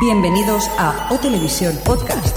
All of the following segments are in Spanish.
Bienvenidos a O Televisión Podcast.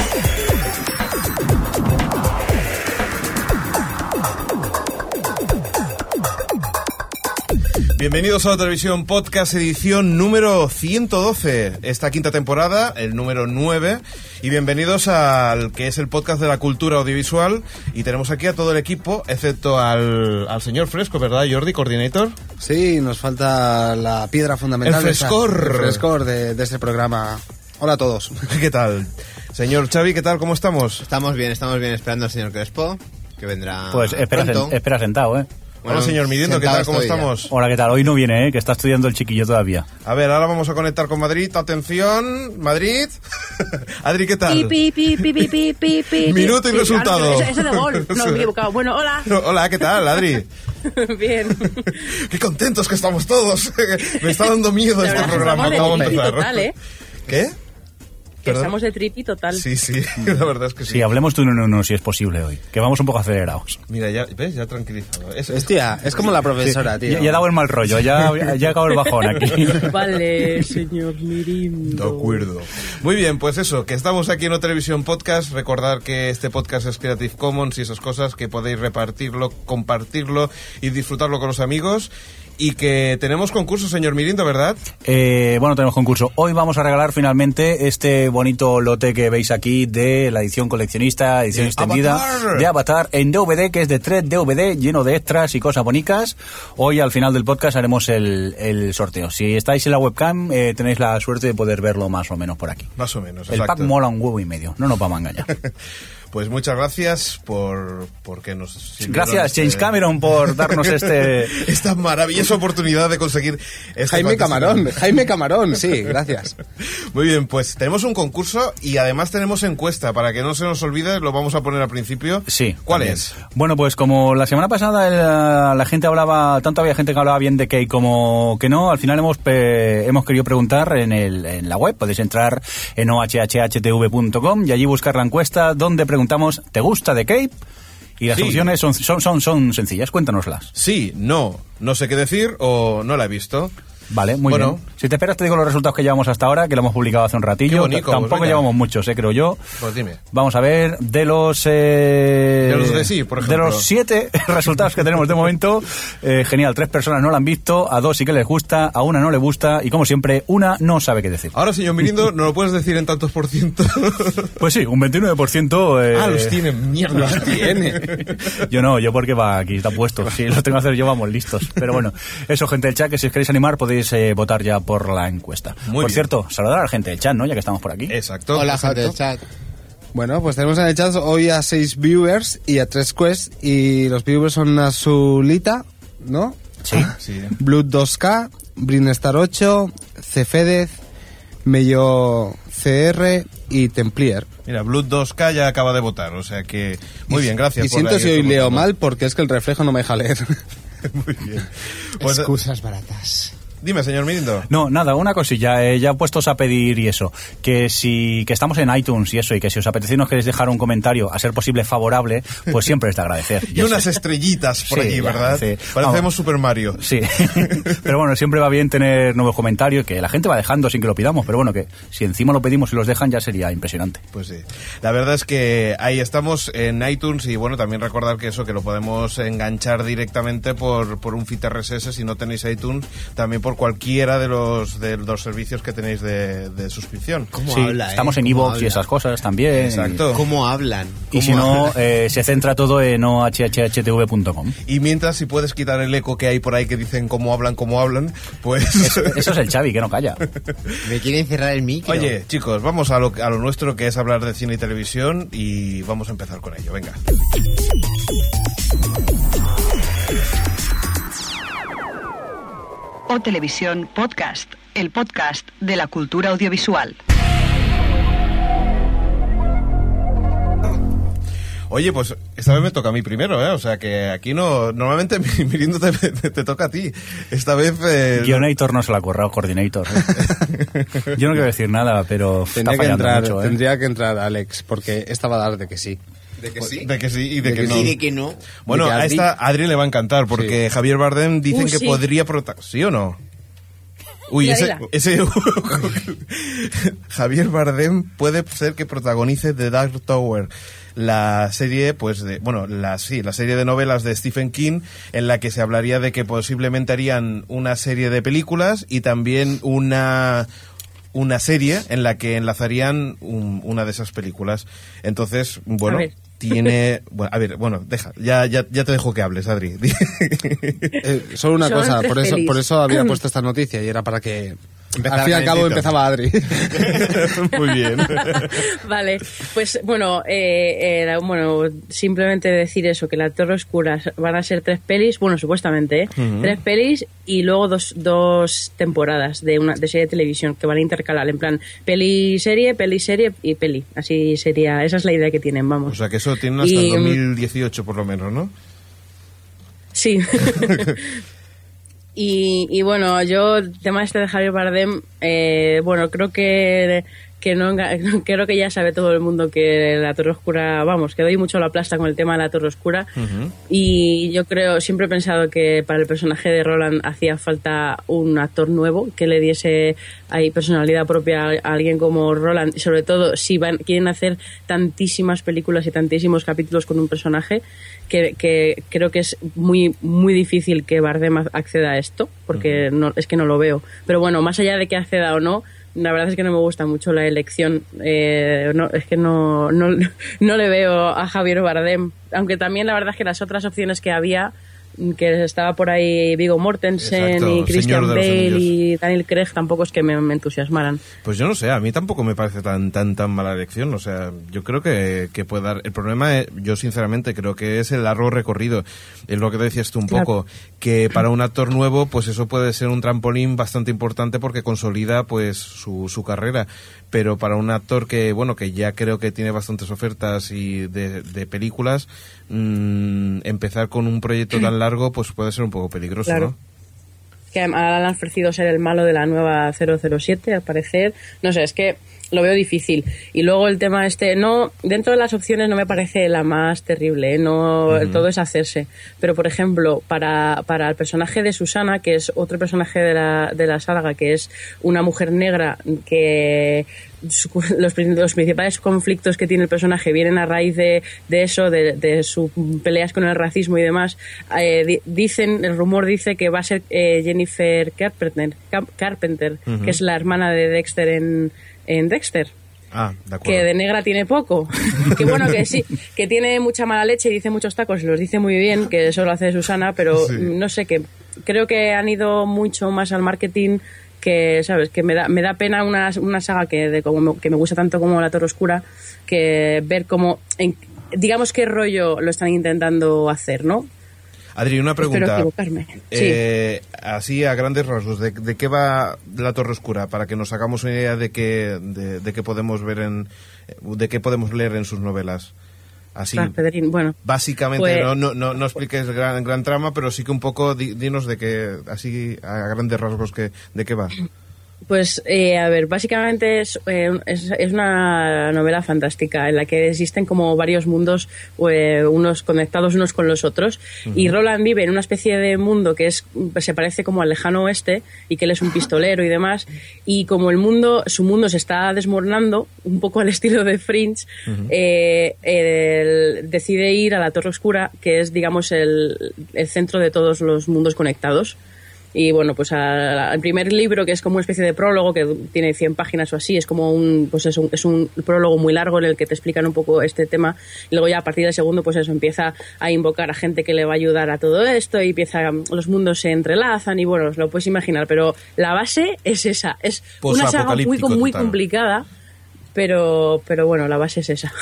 Bienvenidos a la televisión podcast edición número 112, esta quinta temporada, el número 9, y bienvenidos al que es el podcast de la cultura audiovisual, y tenemos aquí a todo el equipo, excepto al, al señor Fresco, ¿verdad Jordi, coordinator? Sí, nos falta la piedra fundamental. El de esta- frescor. el frescor de, de este programa. Hola a todos. ¿Qué tal? Señor Xavi, ¿qué tal? ¿Cómo estamos? Estamos bien, estamos bien esperando al señor Crespo, que vendrá Pues espera, pronto. sen- espera sentado, ¿eh? Bueno, Hola señor Mirindo, ¿qué sentado tal? ¿Cómo estoy ya. estamos? Hola, ¿qué tal? Hoy no viene, ¿eh? Que está estudiando el chiquillo todavía. A ver, ahora vamos a conectar con Madrid, atención, Madrid. Adri, ¿qué tal? Pi, pi, pi, pi, pi, pi, pi, Minuto y resultado. Ah, ese de gol. No, me he equivocado. Bueno, hola. Hola, ¿qué tal, Adri? Bien. Qué contentos que estamos todos. Me está dando miedo La este verdad, programa. estamos de Acabo de empezar. total, ¿eh? ¿Qué? Que ¿Perdón? estamos de tripi total. Sí, sí, la verdad es que sí. Sí, hablemos de uno en uno si es posible hoy. Que vamos un poco acelerados. Mira, ya, ¿ves? Ya tranquilizado. Es, es- Hostia, es como la profesora, tío. Ya, ya he dado el mal rollo, ya, ya he acabado el bajón aquí. Vale, señor Mirindo. De acuerdo. Muy bien, pues eso, que estamos aquí en O Televisión Podcast. Recordar que este podcast es Creative Commons y esas cosas, que podéis repartirlo, compartirlo y disfrutarlo con los amigos. Y que tenemos concurso, señor Mirindo, ¿verdad? Eh, bueno, tenemos concurso. Hoy vamos a regalar finalmente este bonito lote que veis aquí de la edición coleccionista, edición De extendida Avatar. de Avatar en DVD, que es de 3 DVD, lleno de extras y cosas bonitas. Hoy al final del podcast haremos el, el sorteo. Si estáis en la webcam, eh, tenéis la suerte de poder verlo más o menos por aquí. Más o menos, El exacto. pack mola un huevo y medio, no nos vamos a engañar. Pues muchas gracias por porque nos Gracias, este- James Cameron, por darnos este... esta maravillosa oportunidad de conseguir este Jaime fantástico- Camarón, Jaime Camarón, sí, gracias. Muy bien, pues tenemos un concurso y además tenemos encuesta para que no se nos olvide, lo vamos a poner al principio. Sí. ¿Cuál también. es? Bueno, pues como la semana pasada la, la gente hablaba, tanto había gente que hablaba bien de Kate como que no, al final hemos pe- hemos querido preguntar en, el, en la web, podéis entrar en ohhhtv.com y allí buscar la encuesta donde preguntamos, ¿te gusta de Cape? Y las Sí. opciones son, son, son, son sencillas, cuéntanoslas. Sí, no, no sé qué decir o no la he visto. Vale, muy Bueno. bien. Si te esperas te digo los resultados que llevamos hasta ahora, que lo hemos publicado hace un ratillo. Qué bonito, Tampoco pues llevamos muchos, eh, creo yo. Pues dime. Vamos a ver, de los... eh, De los de sí, por ejemplo. De los siete resultados que tenemos de momento, eh, genial, tres personas no la han visto, a dos sí que les gusta, a una no le gusta y como siempre, una no sabe qué decir. Ahora, señor Mirindo, ¿no lo puedes decir en tantos por ciento? Pues sí, un 29%... Eh, ah, los tiene, mierda. Los tiene. Yo no, yo porque va aquí, está puesto. Si lo tengo que hacer yo, vamos listos. Pero bueno, eso, gente del chat, que si os queréis animar podéis eh, votar ya por la encuesta. Muy por bien. cierto, saludar a la gente del chat, ¿no? Ya que estamos por aquí. Exacto. Hola, exacto. gente del chat. Bueno, pues tenemos en el chat hoy a seis viewers y a tres quests. Y los viewers son Azulita, ¿no? Sí. Sí. Blood 2K, Brinstar 8, Cefedez, Mello CR y Templier. Mira, Blood 2K ya acaba de votar, o sea que... Muy bien, gracias. Y por siento si hoy leo mal porque es que el reflejo no me deja leer. Muy bien. Pues, Excusas baratas. Dime, señor Mirindo. No, nada, una cosilla, eh, ya puestos a pedir y eso, que si que estamos en iTunes y eso, y que si os apetece nos queréis dejar un comentario, a ser posible favorable, pues siempre es de agradecer. Y unas estrellitas por Sí, ya, ¿verdad? sí. Parecemos Vamos. Super Mario. Sí, pero bueno, siempre va bien tener nuevos comentarios, que la gente va dejando sin que lo pidamos, pero bueno, que si encima lo pedimos y los dejan ya sería impresionante. Pues sí. La verdad es que ahí estamos en iTunes y bueno, también recordar que eso, que lo podemos enganchar directamente por, por un feed RSS si no tenéis iTunes, también por cualquiera de los, de los servicios que tenéis de, de suscripción. ¿Cómo Sí, habla, eh? estamos en ¿Cómo iVoox y esas cosas también. Exacto. ¿Cómo hablan? Y si no, eh, se centra todo en ohhhtv.com. Y mientras, si puedes quitar el eco que hay por ahí que dicen cómo hablan, cómo hablan, pues... Eso es el Xavi, que no calla. Me quieren cerrar el micro. Oye, chicos, vamos a lo, a lo nuestro que es hablar de cine y televisión y vamos a empezar con ello. Venga. O Televisión Podcast, el podcast de la cultura audiovisual. Oye, pues esta vez me toca a mí primero, ¿eh? O sea que aquí no... Normalmente Mirindo te, te- te toca a ti. Esta vez... eh, Guionator no se la ha currado, Coordinator. ¿eh? Yo no quiero decir nada, pero está Tendría que, fallando entrar, mucho, ¿eh? tendría que entrar Alex, porque esta va a dar de que sí. ¿De que sí? De que sí y de, De que, que no. Sí, de que no. Bueno, que a esta Adri le va a encantar porque Javier Bardem dicen Uh, que sí. podría prota- ¿Sí o no? Uy, ese, Javier Bardem puede ser que protagonice The Dark Tower, la serie, pues, de, bueno, la, sí, la serie de novelas de Stephen King, en la que se hablaría de que posiblemente harían una serie de películas y también una una serie en la que enlazarían un- una de esas películas. Entonces, bueno. Tiene, bueno, a ver, bueno, deja, ya, ya, ya te dejo que hables, Adri. Eh, solo una cosa, por eso, por eso había puesto esta noticia y era para que Al fin y al cabo empezaba Adri. Muy bien. Vale, pues bueno, eh, era- bueno, simplemente decir eso, que la Torre Oscura van a ser tres pelis, bueno, supuestamente, ¿eh? tres pelis y luego dos, dos temporadas de una de serie de televisión que van a intercalar, en plan peli-serie, peli-serie y peli. Así sería, esa es la idea que tienen, vamos. O sea que eso tiene hasta Y, el mm, 2018 por lo menos, ¿no? Sí. y, y bueno, yo, el tema este de Javier Bardem, eh, bueno, creo que que no creo que ya sabe todo el mundo que la Torre Oscura, vamos, que doy mucho la plasta con el tema de la Torre Oscura. Y yo creo, siempre he pensado que para el personaje de Roland hacía falta un actor nuevo que le diese ahí personalidad propia a alguien como Roland. Sobre todo si van, quieren hacer tantísimas películas y tantísimos capítulos con un personaje que, que creo que es muy muy difícil que Bardem acceda a esto porque no, es que no lo veo. Pero bueno más allá de que acceda o no la verdad es que no me gusta mucho la elección eh, no, es que no, no, no le veo a Javier Bardem aunque también la verdad es que las otras opciones que había que estaba por ahí Vigo Mortensen Exacto, y Christian Bale y Daniel Craig tampoco es que me, me entusiasmaran Pues yo no sé, a mí tampoco me parece tan tan tan mala elección. O sea, yo creo que, que puede dar. El problema, es, yo sinceramente creo que es el largo recorrido. Es lo que decías tú un Claro. poco, que para un actor nuevo, pues eso puede ser un trampolín bastante importante porque consolida pues su, su carrera. Pero para un actor que, bueno, que ya creo que tiene bastantes ofertas y de, de películas, mm, empezar con un proyecto tan largo, pues puede ser un poco peligroso, Claro. ¿no? que ahora le han ofrecido ser el malo de la nueva 007 al parecer no sé es que lo veo difícil y luego el tema este no dentro de las opciones no me parece la más terrible ¿eh? no todo es hacerse pero por ejemplo para, para el personaje de Susana que es otro personaje de la, de la saga que es una mujer negra que los, los principales conflictos que tiene el personaje vienen a raíz de, de eso, de, de sus peleas con el racismo y demás. Eh, di- dicen, el rumor dice que va a ser eh, Jennifer Carpenter, Carpenter que es la hermana de Dexter en, en Dexter. Ah, de acuerdo. Que de negra tiene poco. que bueno, que sí, que tiene mucha mala leche y dice muchos tacos y los dice muy bien, que eso lo hace Susana, pero Sí. no sé, que creo que han ido mucho más al marketing que, ¿sabes? Que me da, me da pena una, una saga que, de, como me, que me gusta tanto como La Torre Oscura, que ver cómo, en- digamos qué rollo lo están intentando hacer, ¿no? Adri, una pregunta. equivocarme. Sí. Eh, así a grandes rasgos, ¿de, de qué va la Torre Oscura? Para que nos hagamos una idea de qué de, de qué podemos ver en, de qué podemos leer en sus novelas. Así, Pedrín, bueno. básicamente, Pues- no, no, no, no expliques gran, gran trama, pero sí que un poco di- dinos de qué, así a grandes rasgos, que, de qué va. Pues, eh, a ver, básicamente es, eh, es, es una novela fantástica en la que existen como varios mundos, eh, unos conectados unos con los otros. Y Roland vive en una especie de mundo que es se parece como al lejano oeste y que él es un pistolero y demás. Y como el mundo, su mundo se está desmoronando, un poco al estilo de Fringe, eh, él decide ir a la Torre Oscura, que es, digamos, el, el centro de todos los mundos conectados. Y bueno, pues al primer libro, que es como una especie de prólogo, que tiene 100 páginas o así, es como un, pues es un, es un prólogo muy largo en el que te explican un poco este tema. Y luego ya a partir del segundo, pues eso, empieza a invocar a gente que le va a ayudar a todo esto y empieza, los mundos se entrelazan y bueno, os lo puedes imaginar. Pero la base es esa, es una saga muy, muy total. complicada, pero, pero bueno, la base es esa.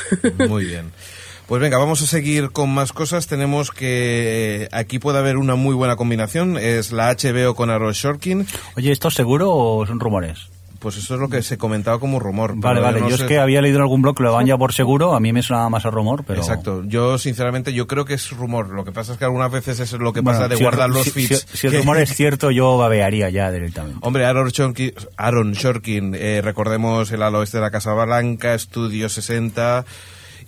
Muy bien. Pues venga, vamos a seguir con más cosas. Tenemos que eh, aquí puede haber una muy buena combinación. Es la HBO con Aaron Shorkin. Oye, ¿esto es seguro o son rumores? Pues eso es lo que se comentaba como rumor. Vale, pero vale. no yo sé- es que había leído en algún blog que lo daban ya por seguro. A mí me sonaba más a rumor, pero... Exacto. Yo, sinceramente, yo creo que es rumor. Lo que pasa es que algunas veces es lo que Bueno, pasa de si el- guardar los si- feeds. Si, si el rumor es cierto, yo babearía ya directamente. Hombre, Aaron Shorkin, Aaron Shorkin eh, recordemos el al oeste de la Casa Blanca, Estudio 60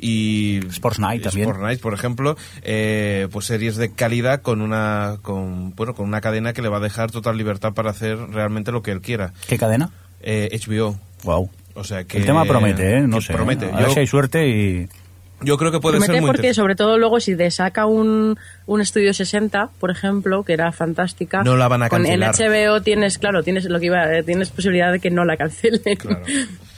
y Sports Night también. Sports Night, por ejemplo, eh, pues series de calidad con una con bueno con una cadena que le va a dejar total libertad para hacer realmente lo que él quiera. ¿Qué cadena? Eh, HBO. Wow. O sea que El tema promete, ¿eh? No sé. Promete. A ver Yo, si hay suerte y... yo creo que puede Promete ser muy porque sobre todo luego si te saca un, un estudio 60, por ejemplo, que era fantástica. No la van a con- cancelar. En HBO tienes, claro, tienes lo que iba, eh, tienes posibilidad de que no la cancelen. Claro.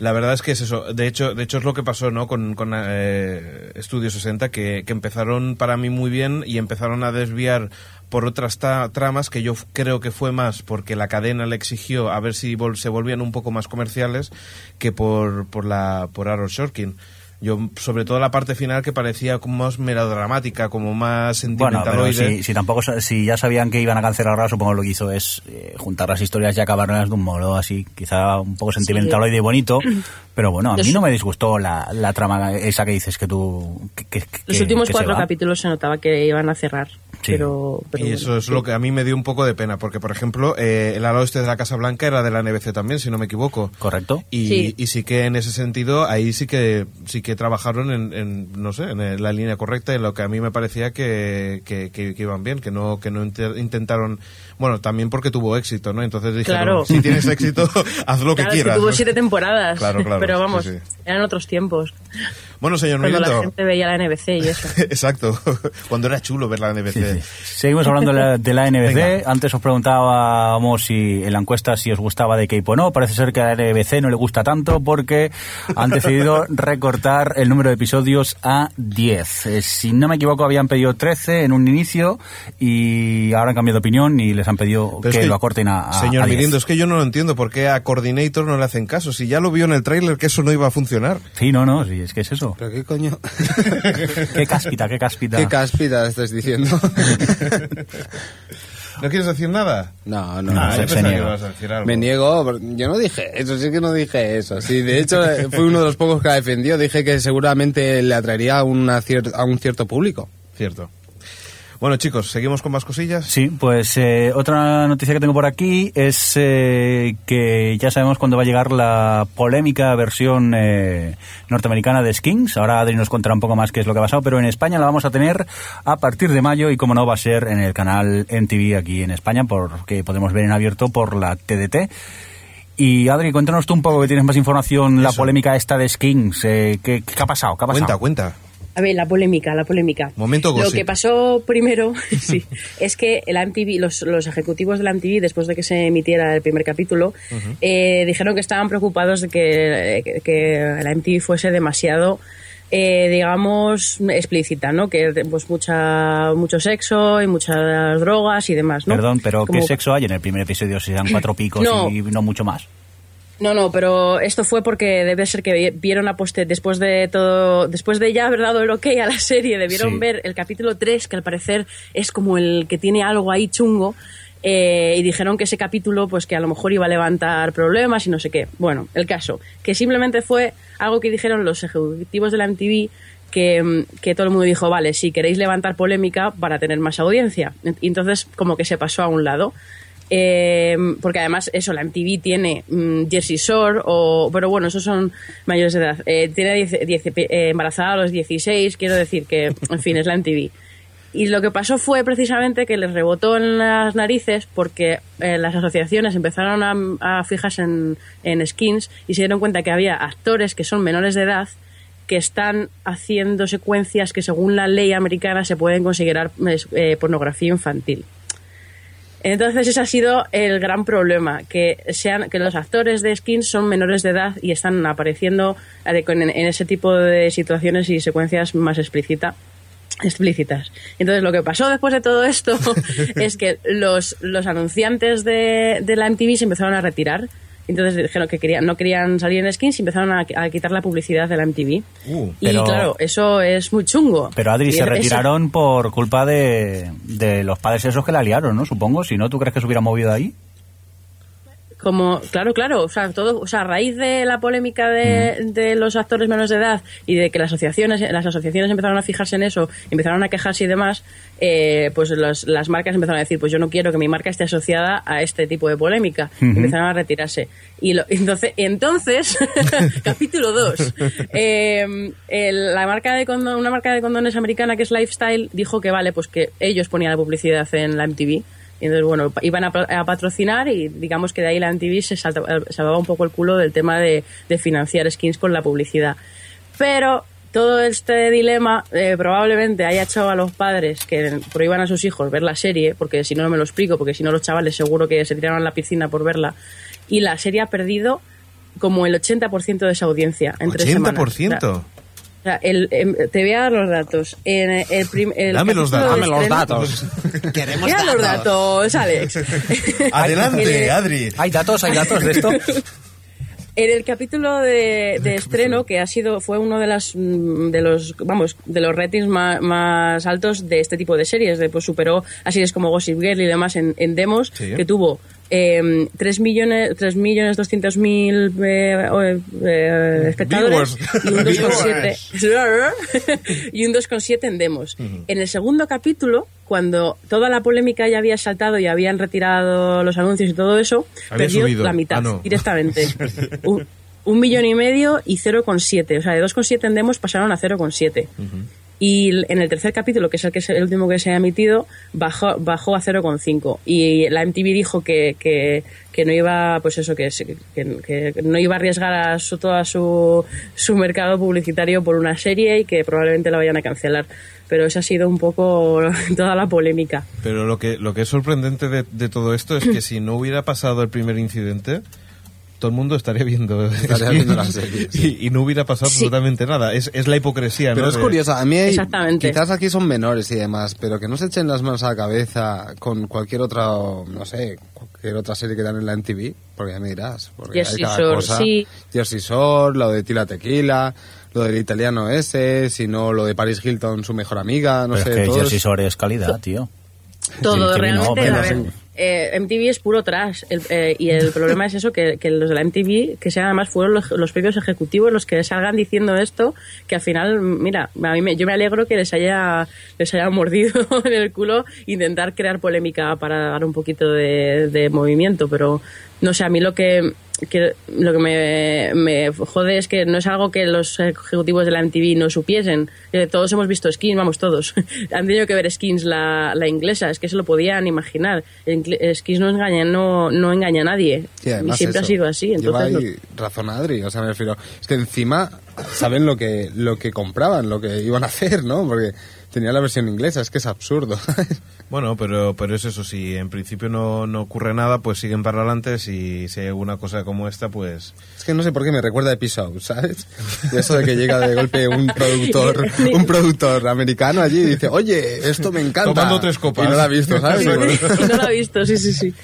La verdad es que es eso. De hecho, de hecho es lo que pasó, ¿no? Con, con eh, Studio 60, que, que empezaron para mí muy bien y empezaron a desviar por otras tramas que yo creo que fue más porque la cadena le exigió a ver si vol- se volvían un poco más comerciales que por, por la por Aaron Sorkin. Yo, sobre todo la parte final que parecía como más melodramática, como más Bueno, pero sentimentaloide. si, si tampoco si ya sabían que iban a cancelarla, supongo que lo que hizo es eh, juntar las historias y acabarlas de un modo así, quizá un poco sentimental y bonito, pero bueno, a mí no me disgustó la, la trama esa que dices que tú... que- que- Los que- últimos cuatro capítulos se notaba que iban a cerrar. Sí. Pero, pero Y bueno. eso es lo que a mí me dio un poco de pena, porque por ejemplo, eh, el ala oeste de la Casa Blanca era de la NBC también, si no me equivoco. Correcto. Y Sí. y sí que en ese sentido, ahí sí que sí que trabajaron en, en, no sé, en la línea correcta, en lo que a mí me parecía que, que, que- que iban bien, que no que no inter- intentaron, bueno, también porque tuvo éxito, ¿no? Entonces dijeron, Claro. si tienes éxito, haz lo que Claro, es que quieras. tuvo ¿no? siete temporadas. Claro, claro, Pero vamos, sí. eran otros tiempos. Bueno, señor Cuando la Mirindo. gente veía la NBC y eso. Exacto, cuando era chulo ver la NBC. Seguimos hablando de la, de la NBC. Venga. Antes os preguntábamos si en la encuesta si os gustaba de Cape o no. Parece ser que a la NBC no le gusta tanto porque han decidido recortar el número de episodios a 10. Eh, si no me equivoco, habían pedido 13 en un inicio y ahora han cambiado de opinión y les han pedido Pero que, es lo acorten a, a Señor a 10. Mirindo, es que yo no lo entiendo por qué a Coordinator no le hacen caso. Si ya lo vio en el tráiler que eso no iba a funcionar. Sí, no, no, sí, es que es eso. ¿Pero qué coño? Qué cáspita, qué cáspita. ¿Qué cáspita estás diciendo? ¿No quieres decir nada? no, no. No, Ah, se- yo se que niega. ibas a decir algo. Me niego, yo no dije eso, sí que no dije eso. Sí, de hecho, eh, fui uno de los pocos que la defendió. Dije que seguramente le atraería a, una cier- a un cierto público. Cierto. Bueno, chicos, ¿seguimos con más cosillas? Sí, pues eh, otra noticia que tengo por aquí es eh, que ya sabemos cuándo va a llegar la polémica versión eh, norteamericana de Skins. Ahora Adri nos contará un poco más qué es lo que ha pasado, pero en España la vamos a tener a partir de mayo y como no va a ser en el canal MTV aquí en España, porque podemos ver en abierto por la TDT. Y Adri, cuéntanos tú un poco que tienes más información, la polémica esta de Skins. Eh, ¿qué, qué ha pasado? ¿Qué ha pasado? Cuenta, cuenta. A ver, la polémica, la polémica. Momento Lo que pasó primero sí, es que la MTV, los, los ejecutivos de la MTV, después de que se emitiera el primer capítulo, eh, dijeron que estaban preocupados de que, que- que la MTV fuese demasiado, eh, digamos, explícita, ¿no? Que pues mucha mucho sexo y muchas drogas y demás, ¿no? Perdón, pero ¿qué sexo hay en el primer episodio? Si dan cuatro picos No. y no mucho más. No, no, pero esto fue porque debe ser que vieron a poste después de todo, después de ya haber dado el ok a la serie, debieron Sí. ver el capítulo 3, que al parecer es como el que tiene algo ahí chungo, eh, y dijeron que ese capítulo, pues que a lo mejor iba a levantar problemas y no sé qué. Bueno, el caso, que simplemente fue algo que dijeron los ejecutivos de la MTV, que, mm, que todo el mundo dijo, vale, si queréis levantar polémica para tener más audiencia. Y entonces como que se pasó a un lado. Eh, porque además eso, la MTV tiene mm, Jersey Shore, pero bueno, esos son mayores de edad. Eh, tiene 10 10 eh, embarazada a los 16, quiero decir que, en fin, es la MTV. Y lo que pasó fue precisamente que les rebotó en las narices porque eh, las asociaciones empezaron a, fijarse en, en skins y se dieron cuenta que había actores que son menores de edad que están haciendo secuencias que según la ley americana se pueden considerar eh, pornografía infantil. Entonces ese ha sido el gran problema, que sean que los actores de skins son menores de edad y están apareciendo eh, en, en ese tipo de situaciones y secuencias más explícita, explícitas. Entonces lo que pasó después de todo esto es que los, los anunciantes de, de la MTV se empezaron a retirar. Entonces dijeron que querían, no querían salir en skins y empezaron a, a quitar la publicidad de la MTV. Uh, y pero- claro, eso es muy chungo. Pero Adri, Y se eso- retiraron por culpa de, de los padres esos que la liaron, ¿no? Supongo. Si no, ¿tú crees que se hubiera movido ahí? Como claro claro o sea todo o sea a raíz de la polémica de, de los actores menores de edad y de que las asociaciones las asociaciones empezaron a fijarse en eso empezaron a quejarse y demás eh, pues los- las marcas empezaron a decir pues yo no quiero que mi marca esté asociada a este tipo de polémica. Empezaron a retirarse. Y lo- entonces entonces capítulo 2 la marca de condón- una marca de condones americana que es Lifestyle dijo que vale pues que ellos ponían la publicidad en la MTV y entonces, bueno, iban a, pa- a patrocinar y digamos que de ahí la MTV se eh, salvaba un poco el culo del tema de, de financiar skins con la publicidad. Pero todo este dilema eh, probablemente haya hecho a los padres que prohíban a sus hijos ver la serie, porque si no, no me lo explico, porque si no los chavales seguro que se tiraron a la piscina por verla. Y la serie ha perdido como el 80% de esa audiencia en tres semanas. O sea, 80%. o sea, el, em, te voy a dar los datos. En el prim- el Dame los datos. Dame los datos. Queremos Mira los datos. Alex. Adelante, El- Adri. ¿Hay datos? ¿Hay datos de esto? En el capítulo de, de estreno, que ha sido, fue uno de las mm, de los vamos, de los ratings más, más altos de este tipo de series, de, pues superó a series como Gossip Girl y demás en, en demos, Sí. que tuvo eh, 3 millones, 3 millones 200 mil eh, eh, espectadores y un 2,7 y un 2,7 en demos. En el segundo capítulo, cuando toda la polémica ya había saltado y habían retirado los anuncios y todo eso, Había perdió subido. la mitad Ah, no. directamente. un, un millón y medio y 0,7. O sea, de 2,7 en demos pasaron a 0,7. Y en el tercer capítulo, que es el, que es el último que se ha emitido, bajó, bajó a 0,5. Y la MTV dijo que, que, que no iba, pues eso, que, que no iba a arriesgar a su, todo su, su mercado publicitario por una serie y que probablemente la vayan a cancelar. Pero esa ha sido un poco toda la polémica. Pero lo que, lo que es sorprendente de, de todo esto es que si no hubiera pasado el primer incidente, todo el mundo estaría viendo, Estaría viendo la serie, sí. y, y no hubiera pasado Sí. absolutamente nada. Es, es la hipocresía, Pero ¿no? es curioso, a mí hay- Exactamente. quizás aquí son menores y demás, pero que no se echen las manos a la cabeza con cualquier otra, no sé, cualquier otra serie que dan en la MTV, porque ya me dirás, porque Jersey hay cada Shore, cosa. sí. Jersey Shore, lo de Tila Tequila, lo del italiano ese, sino lo de Paris Hilton, su mejor amiga, no Pero sé, es que Jersey Shore es calidad, tío. Todo, realmente. pero a ver, sí. Eh, MTV es puro trash. El- eh, y el problema es eso, que, que los de la MTV, que sean además fueron los, los propios ejecutivos los que salgan diciendo esto, que al final, mira, a mí me- yo me alegro que les haya, les haya mordido en el culo intentar crear polémica para dar un poquito de, de movimiento, pero no sé, a mí lo que, que- lo que me, me jode es que no es algo que los ejecutivos de la MTV no supiesen. Eh, todos hemos visto skins, vamos, todos. Han tenido que ver skins la, la inglesa, es que se lo podían imaginar. Cle- skins no engaña, no, no engaña a nadie. Sí, y siempre eso. ha sido así. Lleva Entonces, ahí razón Adri, o sea, me refiero. Es que encima saben lo que, lo que compraban, lo que iban a hacer, ¿no? Porque tenía la versión inglesa, es que es absurdo. Bueno, pero, pero es eso, si en principio no, no ocurre nada, pues siguen para adelante. Si, si hay alguna cosa como esta, pues... es que no sé por qué me recuerda a Episode, ¿sabes? De eso de que llega de golpe un productor, un productor americano allí y dice, oye, esto me encanta. Tomando tres copas. Y no la ha visto, ¿sabes? y no lo ha visto, sí, sí, sí.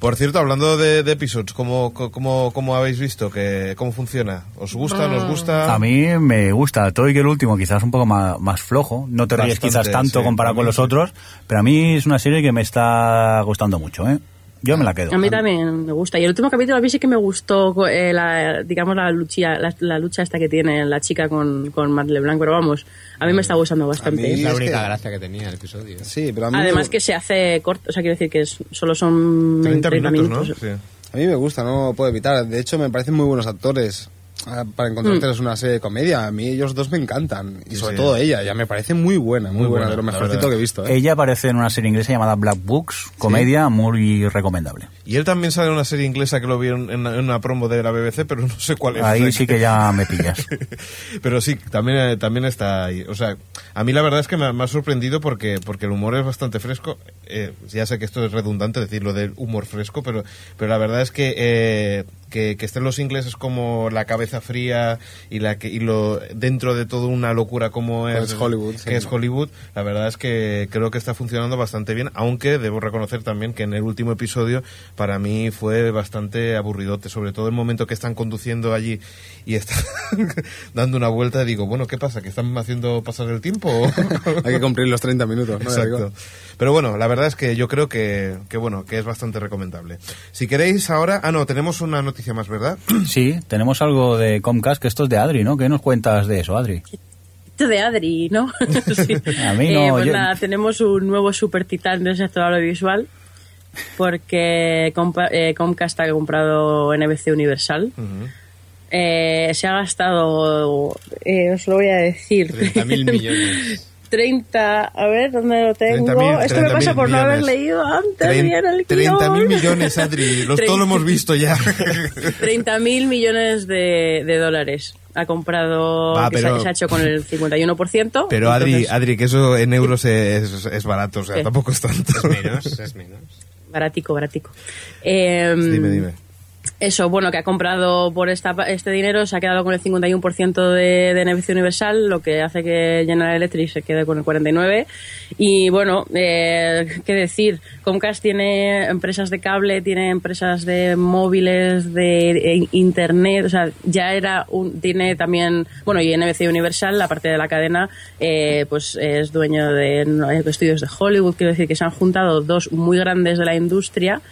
Por cierto, hablando de, de episodios, ¿cómo, cómo, ¿cómo habéis visto? que ¿Cómo funciona? ¿Os gusta? ¿Nos gusta? A mí me gusta todo y que el último quizás un poco más, más flojo. No te ríes quizás tanto sí, comparado con los sí. otros, pero a mí es una serie que me está gustando mucho, ¿eh? Yo me la quedo. A mí también me gusta. Y el último capítulo a mí sí que me gustó, eh, la, digamos, la lucha, la, la lucha esta que tiene la chica con, con Matt LeBlanc, pero vamos, a mí me está gustando bastante. mí- Es la única que- gracia que tenía el episodio. Sí, pero a mí, Además me, que se hace corto, o sea, quiero decir que es- solo son 30 30 minutos, minutos. ¿no? Sí. a mí me gusta, no lo puedo evitar. De hecho, me parecen muy buenos actores. Ah, Para encontrártelos Mm. una serie de comedia, a mí ellos dos me encantan. Y Sí, sobre sí. todo ella, ya me parece muy buena, muy, Muy buena, buena, de lo mejorcito que he visto. ¿eh? Ella aparece en una serie inglesa llamada Black Books, comedia muy recomendable. Y él también sale en una serie inglesa que lo vi en, en una- en una promo de la BBC, pero no sé cuál es. Ahí sí que ya me pillas. Pero sí, también, eh, también está ahí. O sea, a mí la verdad es que me, ha- me ha sorprendido porque, porque el humor es bastante fresco. Eh, ya sé que esto es redundante decirlo del humor fresco, pero, pero la verdad es que, eh, que, que estén los ingleses como la cabeza fría y, la que, y lo dentro de toda una locura como es, Pues Hollywood, que sí. es Hollywood, la verdad es que creo que está funcionando bastante bien, aunque debo reconocer también que en el último episodio para mí fue bastante aburridote, sobre todo el momento que están conduciendo allí y están dando una vuelta, digo, bueno, ¿qué pasa? ¿Que están haciendo pasar el tiempo? Hay que cumplir los 30 minutos, ¿no? Exacto. Pero bueno, la verdad es que yo creo que, que bueno, que es bastante recomendable. Si queréis ahora, ah no, tenemos una noticia más, ¿verdad? Sí, tenemos algo de Comcast, que esto es de Adri, ¿no? ¿Qué nos cuentas de eso, Adri? Esto de Adri, ¿no? Sí. A mí no, Eh, pues yo- nada, tenemos un nuevo super titán del sector audiovisual porque Compa- eh, Comcast ha comprado NBC Universal. Eh, se ha gastado, eh, os lo voy a decir, 30.000 millones. 30, a ver, ¿dónde lo tengo? 30.000, Esto me pasa 30.000 por no haber millones. leído antes Trein- bien el 30.000 guion. millones, Adri. Los, todo lo hemos visto ya. 30.000 millones de, de dólares ha comprado, Va, que se- pero- se, ha hecho con el 51%. Pero Adri, entonces, Adri, que eso en euros es, es barato, o sea, ¿Qué? tampoco es tanto. Es menos, es menos. Baratico, baratico. Eh, Dime, dime. Eso, bueno, que ha comprado por esta, este dinero, se ha quedado con el 51% de, de NBC Universal, lo que hace que General Electric se quede con el 49%. Y bueno, eh, qué decir, Comcast tiene empresas de cable, tiene empresas de móviles, de, de internet, o sea, ya era un, tiene también, bueno, y NBC Universal, la parte de la cadena, eh, pues es dueño de eh, estudios de Hollywood, quiero decir que se han juntado dos muy grandes de la industria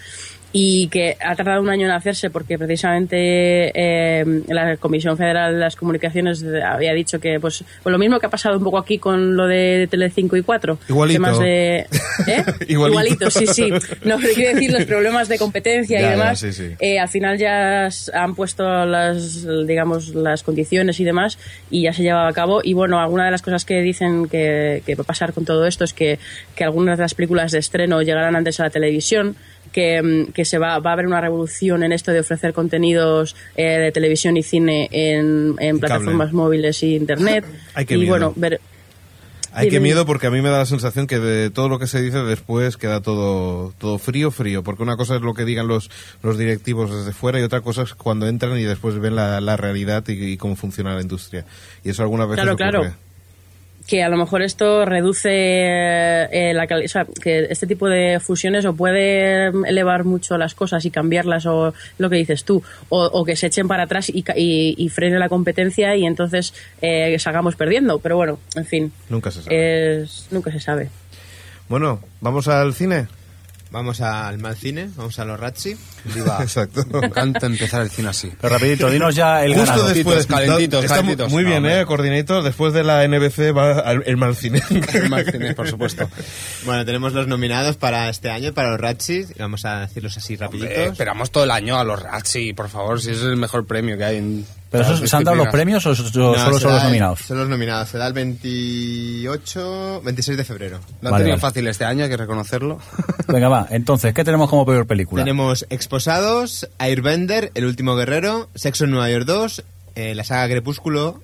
y que ha tardado un año en hacerse porque precisamente eh, la Comisión Federal de las Comunicaciones había dicho que pues, pues lo mismo que ha pasado un poco aquí con lo de Tele5 y 4 Igualito. temas de ¿eh? Igualito. sí sí no quiero decir los problemas de competencia Ya, y ya, demás sí, sí. eh, al final ya han puesto las digamos las condiciones y demás y ya se llevaba a cabo y bueno alguna de las cosas que dicen que, que va a pasar con todo esto es que, que algunas de las películas de estreno llegarán antes a la televisión que, mm, que se va, va a haber una revolución en esto de ofrecer contenidos eh, de televisión y cine en, en plataformas móviles y internet Ay, qué y miedo. bueno ver Hay que miedo porque a mí me da la sensación que de todo lo que se dice después queda todo, todo frío, frío. Porque una cosa es lo que digan los, los directivos desde fuera y otra cosa es cuando entran y después ven la, la realidad y, y cómo funciona la industria. Y eso algunas veces Claro, ocurre. claro. Que a lo mejor esto reduce eh, la calidad, o sea, que este tipo de fusiones o puede elevar mucho las cosas y cambiarlas o lo que dices tú, o, o que se echen para atrás y, y, y frene la competencia y entonces eh, salgamos perdiendo. Pero bueno, en fin, Nunca se sabe. es, nunca se sabe. Bueno, ¿vamos al cine? Vamos al mal cine, vamos a los Ratchi. Viva. Exacto. Me encanta empezar el cine así. Pero rapidito, dinos ya el Justo ganador. después, calentitos, está muy- bien, No, eh, hombre. Coordinator. Después de la NBC va al- el mal cine. Mal cine, por supuesto. Bueno, tenemos los nominados para este año, para los Ratchi. y Vamos a decirlos así rapiditos. Eh, esperamos todo el año a los Razzie, por favor, si es el mejor premio que hay en. ¿Pero todas esos, ¿se han dado los premios o, o No, solo son los el- nominados? Son los nominados. Se da el 28, 26 de febrero. Lo han Vale, tenido vale. fácil este año, hay que reconocerlo. Venga, va. Entonces, ¿qué tenemos como peor película? Tenemos Exposados, Airbender, El último guerrero, Sexo en Nueva York 2, eh, la saga Crepúsculo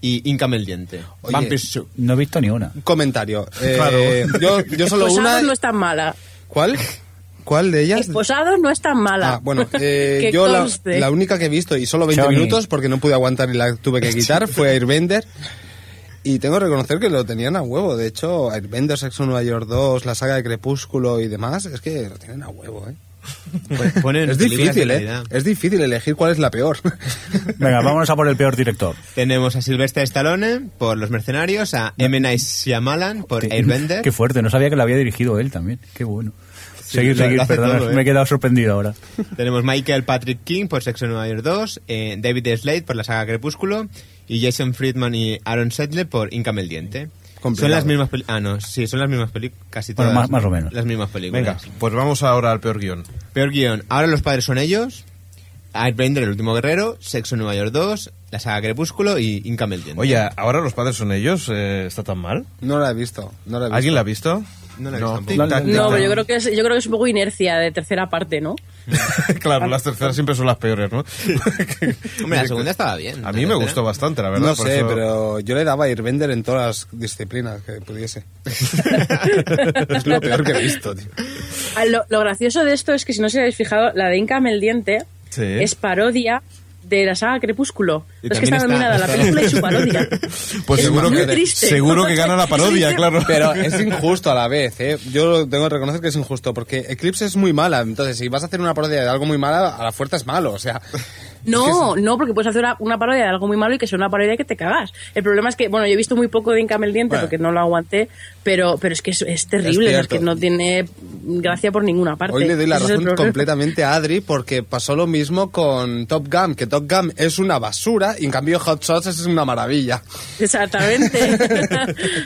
y Incame el diente. Oye. No he visto ni una. Un comentario. Eh, Claro. yo, yo solo Esposados una. no es tan mala. ¿Cuál? ¿Cuál de ellas? Esposados no es tan mala. Ah, bueno, eh, yo la, la única que he visto y solo 20 Johnny. minutos porque no pude aguantar y la tuve que quitar fue Airbender. Y tengo que reconocer que lo tenían a huevo. De hecho, Airbender, Sexo Nueva York 2, la saga de Crepúsculo y demás, es que lo tienen a huevo, ¿eh? Ponen Es difícil, ¿eh? Es difícil elegir cuál es la peor. Venga, vámonos a por el peor director. Tenemos a Sylvester Stallone por Los Mercenarios, a M. Night Shyamalan por Airbender. Qué fuerte, no sabía que lo había dirigido él también. Qué bueno. Seguir, seguir, todo, ¿eh? me he quedado sorprendido ahora. Tenemos Michael Patrick King por Sexo en Nueva York 2, eh, David Slade por la saga Crepúsculo y Jason Friedman y Aaron Sedley por Incame el diente. Complicado. Son las mismas películas. Ah, no, sí, son las mismas películas. Casi Bueno, todas. más- más o menos. Las mismas películas. Venga, pues vamos ahora al peor guion. Peor guion. Ahora los padres son ellos. Airbender, el último guerrero. Sexo en Nueva York 2. La saga Crepúsculo y Incame el diente. Oye, ¿ahora los padres son ellos? Eh, ¿Está tan mal? No la he visto. No la he visto. ¿Alguien la ha visto? No la he visto tampoco. tic, tac, tic, No, pero yo creo que es, yo creo que es un poco inercia de tercera parte, ¿no? claro, las terceras siempre son las peores, ¿no? Hombre, la segunda estaba bien. A mí me gustó bastante, la verdad. No sé, eso- pero yo le daba a Airbender en todas las disciplinas que pudiese. es lo peor que he visto, tío. Ah, Lo, lo gracioso de esto es que si no os habéis fijado, la de Incame el diente Sí. es parodia de la saga Crepúsculo. Y es que está está- nominada la película y su parodia. Pues Es seguro que, triste. seguro que gana la parodia, claro. Pero es injusto a la vez, ¿eh? Yo tengo que reconocer que es injusto, porque Eclipse es muy mala, entonces si vas a hacer una parodia de algo muy mala, a la fuerza es malo, o sea... No, no, porque puedes hacer una, una parodia de algo muy malo y que sea una parodia que te cagas. El problema es que, bueno, yo he visto muy poco de Incame el Diente Bueno. porque no lo aguanté, pero, pero es que es, es terrible, Es es, que no tiene gracia por ninguna parte. Hoy le doy la Ese razón completamente a Adri porque pasó lo mismo con Top Gun, que Top Gun es una basura y en cambio Hot Shots es una maravilla. Exactamente.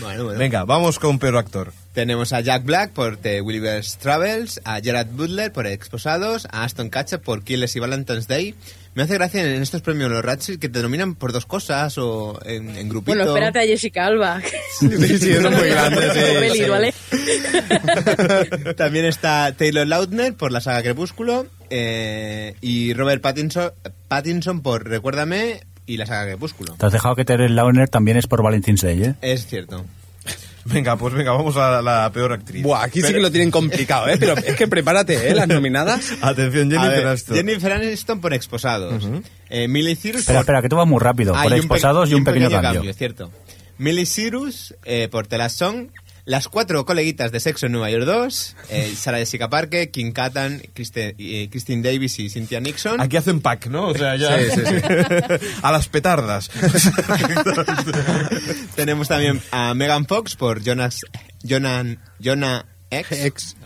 Bueno, bueno. Venga, vamos con peor actor. Tenemos a Jack Black por The Gulliver's Travels, a Gerard Butler por Exposados, a Aston Kutcher por Killers y Valentine's Day. Me hace gracia en estos premios los Ratchets que te denominan por dos cosas o en, en grupito. bueno, espérate a Jessica Alba. Sí, sí, es muy grande, sí, Pelis, sí. ¿vale? También está Taylor Lautner por la saga Crepúsculo eh, y Robert Pattinson, Pattinson por Recuérdame y la saga Crepúsculo. Te has dejado que Terry Launer también es por Valentine's Day, ¿eh? Es cierto. Venga, pues venga, vamos a la peor actriz. Buah, aquí sí que lo tienen complicado, ¿eh? Pero es que prepárate, ¿eh? Las nominadas. Atención, A Jennifer Aniston. Jennifer Aniston por Exposados. eh, Miley Cyrus Espera, por- espera, que tú vas muy rápido. Ah, por y un exposados y un pequeño, cambio. es cierto. Miley Cyrus eh, por The Last Song, las cuatro coleguitas de Sexo en Nueva York 2, eh, Sarah Jessica Parker, Kim Catan, Kristen, eh, Christine Davis y Cynthia Nixon. Aquí hacen pack, ¿no? O sea, ya... Sí, sí, sí. a las petardas. Tenemos también a Megan Fox por Jonas, Jonan, Jonah Hex.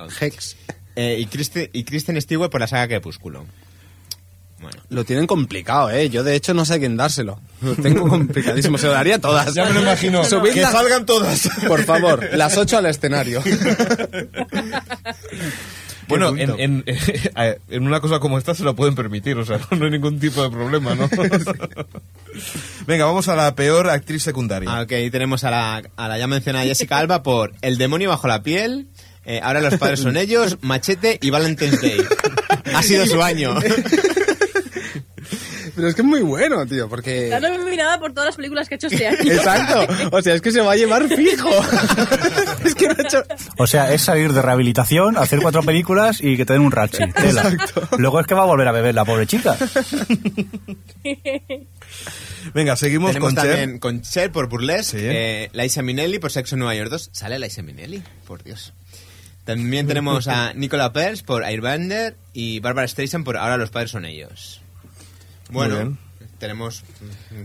eh, y, Kristen, y Kristen Stewart por la saga Crepúsculo. Bueno. Lo tienen complicado, ¿eh? Yo de hecho no sé a quién dárselo. Lo tengo complicadísimo. Se lo daría a todas. ya me lo imagino. Subid que las- salgan todas. Por favor, las ocho al escenario. Bueno, en, en, en una cosa como esta se lo pueden permitir, o sea, no hay ningún tipo de problema, ¿no? Venga, vamos a la peor actriz secundaria. Ah, ok, tenemos a la, a la ya mencionada Jessica Alba por El demonio bajo la piel. eh, ahora los padres son ellos, Machete y Valentine's Day. Ha sido su año. Pero es que es muy bueno, tío, porque... Está nominada por todas las películas que ha hecho este año. Exacto. O sea, es que se va a llevar fijo. es que no ha hecho... O sea, es salir de rehabilitación, hacer cuatro películas y que te den un rachi. Tela. Luego es que va a volver a beber la pobre chica. Venga, seguimos Tenemos con Cher. también con Cher por Burlesque, Sí. eh, Liza Minnelli por Sexo en Nueva York 2. ¿Sale Liza Minnelli? Por Dios. También tenemos a Nicola Pers por Airbender y Barbara Streisand por Ahora los padres son ellos. Bueno, bien. tenemos...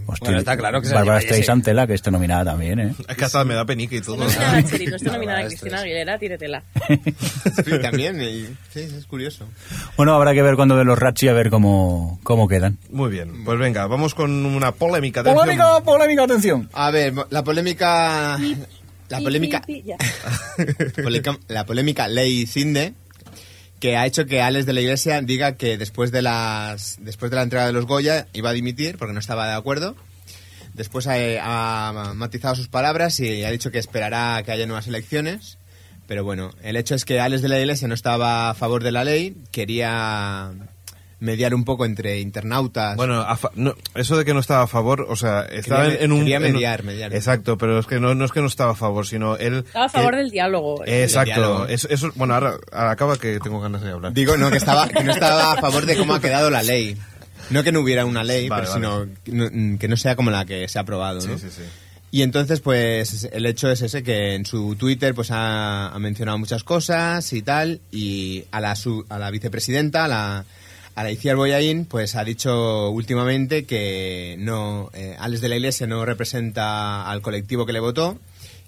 Hostia, Bueno, está claro que se Bárbara. Streisand, tela, que está nominada también, ¿eh? Es que hasta me da penica y todo. Está nominada no está nominada a Cristina Aguilera, tíretela. Sí, también, y- sí, es curioso. Bueno, habrá que ver cuando ve los rachi a ver cómo, cómo quedan. Muy bien, pues venga, vamos con una polémica. atención. Polémica, polémica, atención. A ver, la polémica... La polémica... la polémica Ley Cinde que ha hecho que Alex de la Iglesia diga que después de las después de la entrega de los Goya iba a dimitir porque no estaba de acuerdo. Después ha, ha matizado sus palabras y ha dicho que esperará que haya nuevas elecciones. Pero bueno, el hecho es que Alex de la Iglesia no estaba a favor de la ley, quería mediar un poco entre internautas. Bueno, a fa- no, eso de que no estaba a favor, o sea, estaba Quería en, en un... quería en un- mediar, mediar. Exacto, pero es que no, no es que no estaba a favor, sino él... Estaba a favor él- del diálogo. Exacto, diálogo. eso, eso- bueno, ahora, ahora acaba que tengo ganas de hablar. Digo, no, que, estaba, que no estaba a favor de cómo ha quedado la ley. No que no hubiera una ley, Vale, pero vale. sino que no, que no sea como la que se ha aprobado, ¿no? Sí, sí, sí. Y entonces, pues, el hecho es ese, que en su Twitter, pues, ha, ha mencionado muchas cosas y tal, y a la, su- a la vicepresidenta, a la, a la Iciar Boyain, pues, ha dicho últimamente que no, eh, Alex de la Iglesia no representa al colectivo que le votó,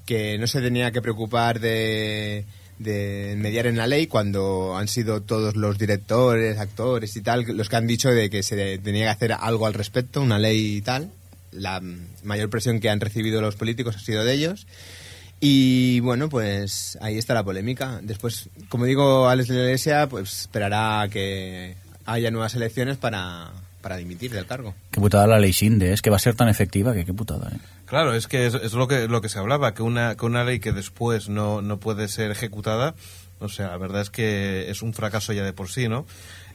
que no se tenía que preocupar de, mediar en la ley cuando han sido todos los directores, actores y tal, los que han dicho de que se tenía que hacer algo al respecto, una ley y tal. La mayor presión que han recibido los políticos ha sido de ellos. Y bueno, pues ahí está la polémica. Después, como digo, Alex de la Iglesia pues esperará que haya nuevas elecciones para, para dimitir del cargo. Qué putada la ley Sinde, es que va a ser tan efectiva que qué putada, ¿eh? Claro, es que es, es lo que lo que se hablaba, que una, que una ley que después no, no puede ser ejecutada, o sea, la verdad es que es un fracaso ya de por sí, ¿no?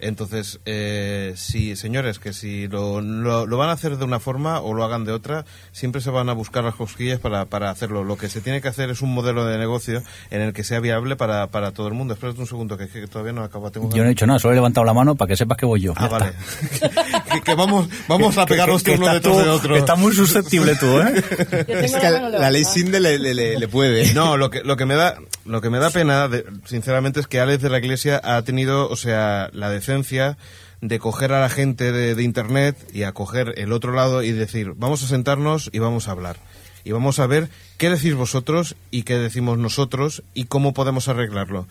Entonces, eh, sí, señores, que si lo, lo, lo van a hacer de una forma o lo hagan de otra, siempre se van a buscar las cosquillas para, para hacerlo. Lo que se tiene que hacer es un modelo de negocio en el que sea viable para, para todo el mundo. Espérate un segundo, que, que todavía no acaba. Tengo Yo no he dicho nada, solo he levantado la mano para que sepas que voy yo. Ah, Ya vale. está. que, que vamos, vamos a pegarnos que- que uno detrás de otro. que Estás muy susceptible tú, ¿eh? Es la que la, la ley. Sinde le, le- le- le puede. No, lo que, lo que me da, lo que me da pena, de- sinceramente, es que Alex de la Iglesia ha tenido, o sea, la decencia de coger a la gente de, de internet y a coger el otro lado y decir, vamos a sentarnos y vamos a hablar. Y vamos a ver qué decís vosotros y qué decimos nosotros y cómo podemos arreglarlo.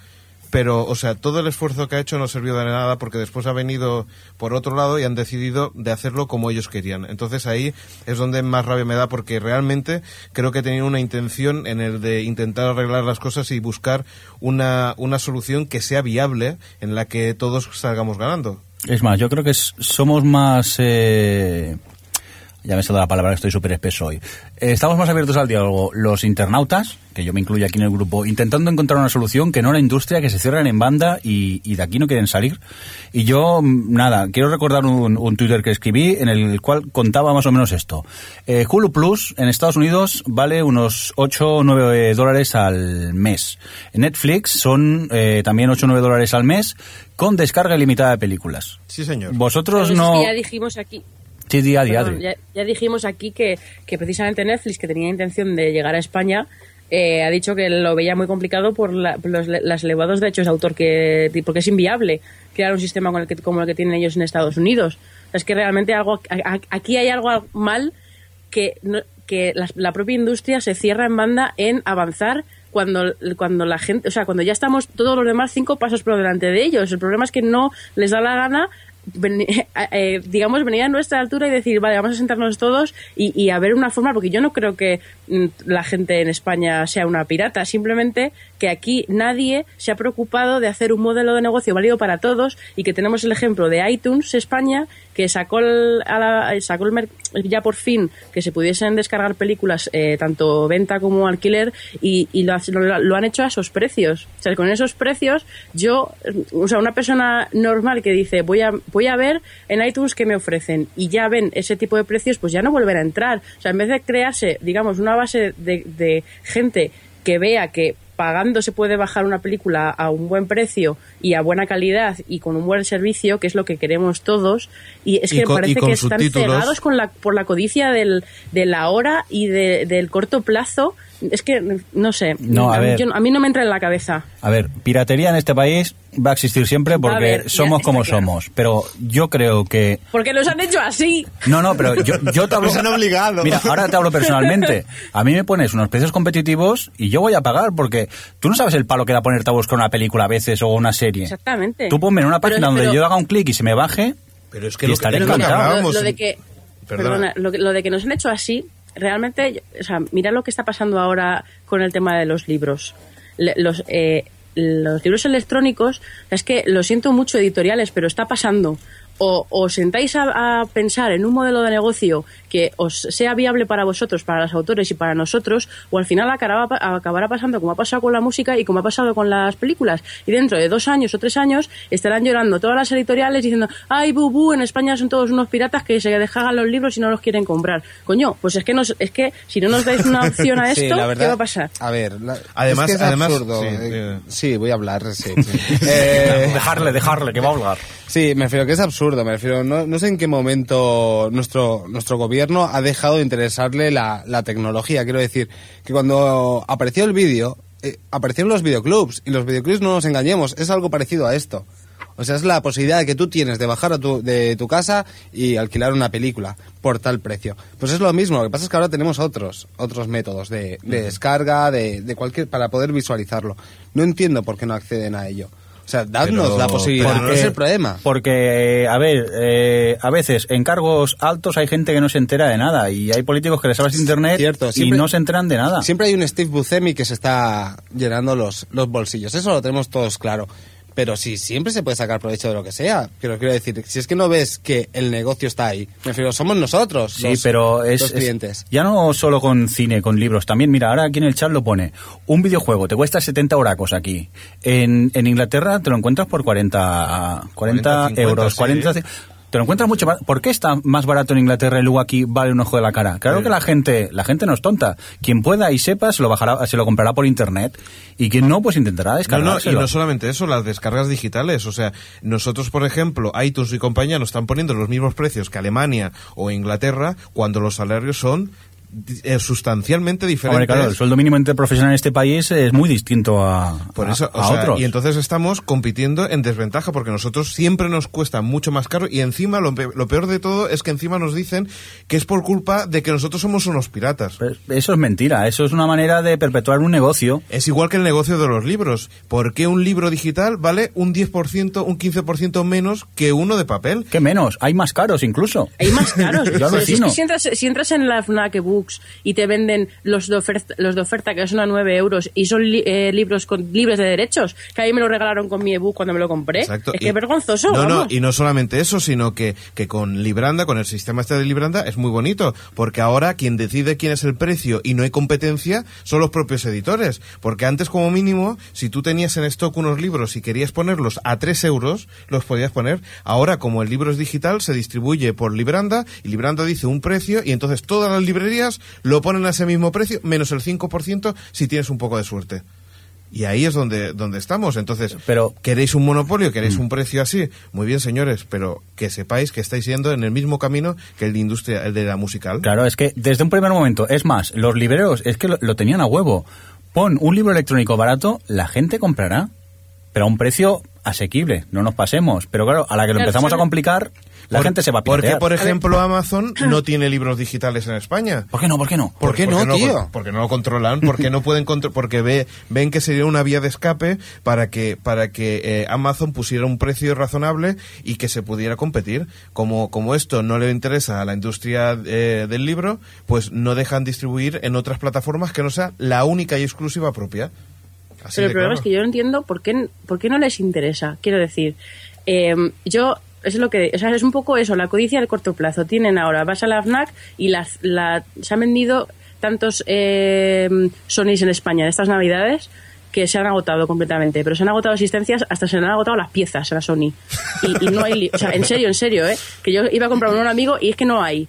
Pero, o sea, todo el esfuerzo que ha hecho no sirvió de nada porque después ha venido por otro lado y han decidido de hacerlo como ellos querían. Entonces ahí es donde más rabia me da porque realmente creo que tenían una intención en el de intentar arreglar las cosas y buscar una, una solución que sea viable en la que todos salgamos ganando. Es más, yo creo que somos más... eh, ya me he salido la palabra, estoy súper espeso hoy. Eh, estamos más abiertos al diálogo los internautas, que yo me incluyo aquí en el grupo, intentando encontrar una solución que no la industria, que se cierran en banda y, y de aquí no quieren salir. Y yo, mm, nada, quiero recordar un, un Twitter que escribí en el cual contaba más o menos esto. Eh, Hulu Plus en Estados Unidos vale unos 8 o 9 dólares al mes. Netflix son eh, también 8 o 9 dólares al mes con descarga ilimitada de películas. Sí, señor. Vosotros no... que ya dijimos aquí, Sí, ya, ya dijimos aquí que, que precisamente Netflix, que tenía intención de llegar a España, eh, ha dicho que lo veía muy complicado por la- por los, las elevados derechos de autor, que porque es inviable crear un sistema con el que, como el que tienen ellos en Estados Unidos. Es que realmente algo aquí hay algo mal que, no- que la, la propia industria se cierra en banda en avanzar cuando, cuando la gente, o sea, cuando ya estamos todos los demás cinco pasos por delante de ellos. El problema es que no les da la gana ven- eh, digamos, venir a nuestra altura y decir, vale, vamos a sentarnos todos y, y a ver una forma, porque yo no creo que mm, la gente en España sea una pirata, simplemente que aquí nadie se ha preocupado de hacer un modelo de negocio válido para todos y que tenemos el ejemplo de iTunes España, que sacó, el, a la- sacó el ya por fin que se pudiesen descargar películas, eh, tanto venta como alquiler, y, y lo, ha- lo- lo han hecho a esos precios. O sea, con esos precios, yo, o sea, una persona normal que dice, voy a, voy a ver en iTunes qué me ofrecen, y ya ven ese tipo de precios, pues ya no volverá a entrar. O sea, en vez de crearse, digamos, una base de gente que vea que pagando se puede bajar una película a un buen precio y a buena calidad y con un buen servicio, que es lo que queremos todos, y es Y que con- parece que están subtítulos. cegados con la, por la codicia del, de la hora y de- del corto plazo. Es que, no sé, No, a mí- ver. yo- a mí no me entra en la cabeza. A ver, piratería en este país va a existir siempre porque ver, somos como claro. somos. Pero yo creo que. Porque los han hecho así. No, no, pero yo, yo te hablo. Nos han obligado. Mira, ahora te hablo personalmente. A mí me pones unos precios competitivos y yo voy a pagar porque tú no sabes el palo que da ponerte a buscar una película a veces o una serie. Exactamente. Tú ponme en una Pero- página donde pero- yo haga un clic y se me baje. Pero es que Y lo, estaré que encantado. Lo, lo de que, Perdona. perdona, lo, que- lo de que nos han hecho así, realmente, o sea, mira lo que está pasando ahora con el tema de los libros. Los, eh, los libros electrónicos, es que lo siento mucho editoriales, pero está pasando. O os sentáis a, a pensar en un modelo de negocio que os sea viable para vosotros, para los autores y para nosotros, o al final acabará, acabará pasando como ha pasado con la música y como ha pasado con las películas. Y dentro de dos años o tres años estarán llorando todas las editoriales diciendo, ay, bubu, en España son todos unos piratas que se dejan los libros y no los quieren comprar. Coño, pues es que, nos, es que si no nos dais una opción a esto, Sí, la verdad- ¿qué va a pasar? A ver, la- Además- es que es además- absurdo. sí, Eh, sí, voy a hablar, sí. Eh, Dejarle, dejarle, que va a holgar. Sí, me refiero que es absurdo, me refiero, no, no sé en qué momento nuestro, nuestro gobierno ha dejado de interesarle la, la tecnología. Quiero decir, que cuando apareció el vídeo, eh, aparecieron los videoclubs, y los videoclubs no nos engañemos, es algo parecido a esto. O sea, es la posibilidad que tú tienes de bajar a tu, de tu casa y alquilar una película por tal precio. Pues es lo mismo, lo que pasa es que ahora tenemos otros, otros métodos de, de descarga, de, de cualquier, para poder visualizarlo. No entiendo por qué no acceden a ello. O sea, dadnos Pero- la posibilidad, pero no es el problema. Porque, a ver, eh, a veces en cargos altos hay gente que no se entera de nada y hay políticos que les hablas internet Cierto, y no se enteran de nada. Siempre hay un Steve Buscemi que se está llenando los, los bolsillos, eso lo tenemos todos claro. Pero sí, siempre se puede sacar provecho de lo que sea. Pero quiero decir, si es que no ves que el negocio está ahí, me refiero, somos nosotros Sí, los, pero es, los es- clientes. ya no solo con cine, con libros. También, mira, ahora aquí en el chat lo pone. Un videojuego te cuesta 70 oracos aquí. En, en Inglaterra te lo encuentras por 40, 40, 40, 50, euros. sí. 40, te lo encuentras mucho más. ¿Por qué está más barato en Inglaterra y luego aquí vale un ojo de la cara? Claro que la gente, la gente no es tonta. Quien pueda y sepa se lo bajará, se lo comprará por internet y quien no, pues intentará No, no, y no solamente eso, las descargas digitales. O sea, nosotros, por ejemplo, iTunes y compañía nos están poniendo los mismos precios que Alemania o Inglaterra cuando los salarios son eh, sustancialmente diferentes. Hombre, claro, el sueldo mínimo interprofesional en este país es muy distinto a, Por a- eso, o a sea, otros. y entonces estamos compitiendo en desventaja porque nosotros siempre nos cuesta mucho más caro y encima lo, pe- lo peor de todo es que encima nos dicen que es por culpa de que nosotros somos unos piratas. Eso es mentira, eso es una manera de perpetuar un negocio. Es igual que el negocio de los libros. ¿Por qué un libro digital vale un 10%, un 15% menos que uno de papel? ¿Qué menos? Hay más caros incluso. Hay más caros. Yo si, es que si, entras, si entras en la FNAC Y te venden los de oferta, los de oferta que son a 9 euros y son li- eh, libros con, libres de derechos, que a mí me lo regalaron con mi ebook cuando me lo compré, Exacto. es Y- que vergonzoso. No, no, y no solamente eso, sino que, que con Libranda, con el sistema este de Libranda, es muy bonito, porque ahora quien decide quién es el precio y no hay competencia son los propios editores. Porque antes, como mínimo, si tú tenías en stock unos libros y querías ponerlos a 3 euros, los podías poner. Ahora, como el libro es digital, se distribuye por Libranda y Libranda dice un precio y entonces todas las librerías lo ponen a ese mismo precio, menos el 5% si tienes un poco de suerte. Y ahí es donde, donde estamos. Entonces, Pero- ¿queréis un monopolio? ¿Queréis un precio así? Muy bien, señores, pero que sepáis que estáis yendo en el mismo camino que el de industria, el de la musical. Claro, es que desde un primer momento, es más, los libreros es que lo, lo tenían a huevo. Pon un libro electrónico barato, la gente comprará, pero a un precio asequible, no nos pasemos. Pero claro, a la que lo empezamos a complicar, la Por- gente se va a Porque, piratear. por ejemplo, Amazon no tiene libros digitales en España. ¿Por qué no? ¿Por qué no? ¿Por qué no, porque tío? Porque no lo controlan, porque no pueden contro- porque ve, ven que sería una vía de escape para que para que eh, Amazon pusiera un precio razonable y que se pudiera competir. Como como esto no le interesa a la industria eh, del libro, pues no dejan distribuir en otras plataformas que no sea la única y exclusiva propia. Así Pero el problema claro. es que yo no entiendo por qué, por qué no les interesa. Quiero decir, eh, yo es lo que o sea, es un poco eso, la codicia del corto plazo. Tienen ahora, vas a la FNAC y la, la- se han vendido tantos eh, Sonys en España de estas navidades que se han agotado completamente, pero se han agotado asistencias, hasta se han agotado las piezas en la Sony. Y, y no hay, o sea, en serio, en serio, ¿eh? Que yo iba a comprar uno a un amigo y es que no hay.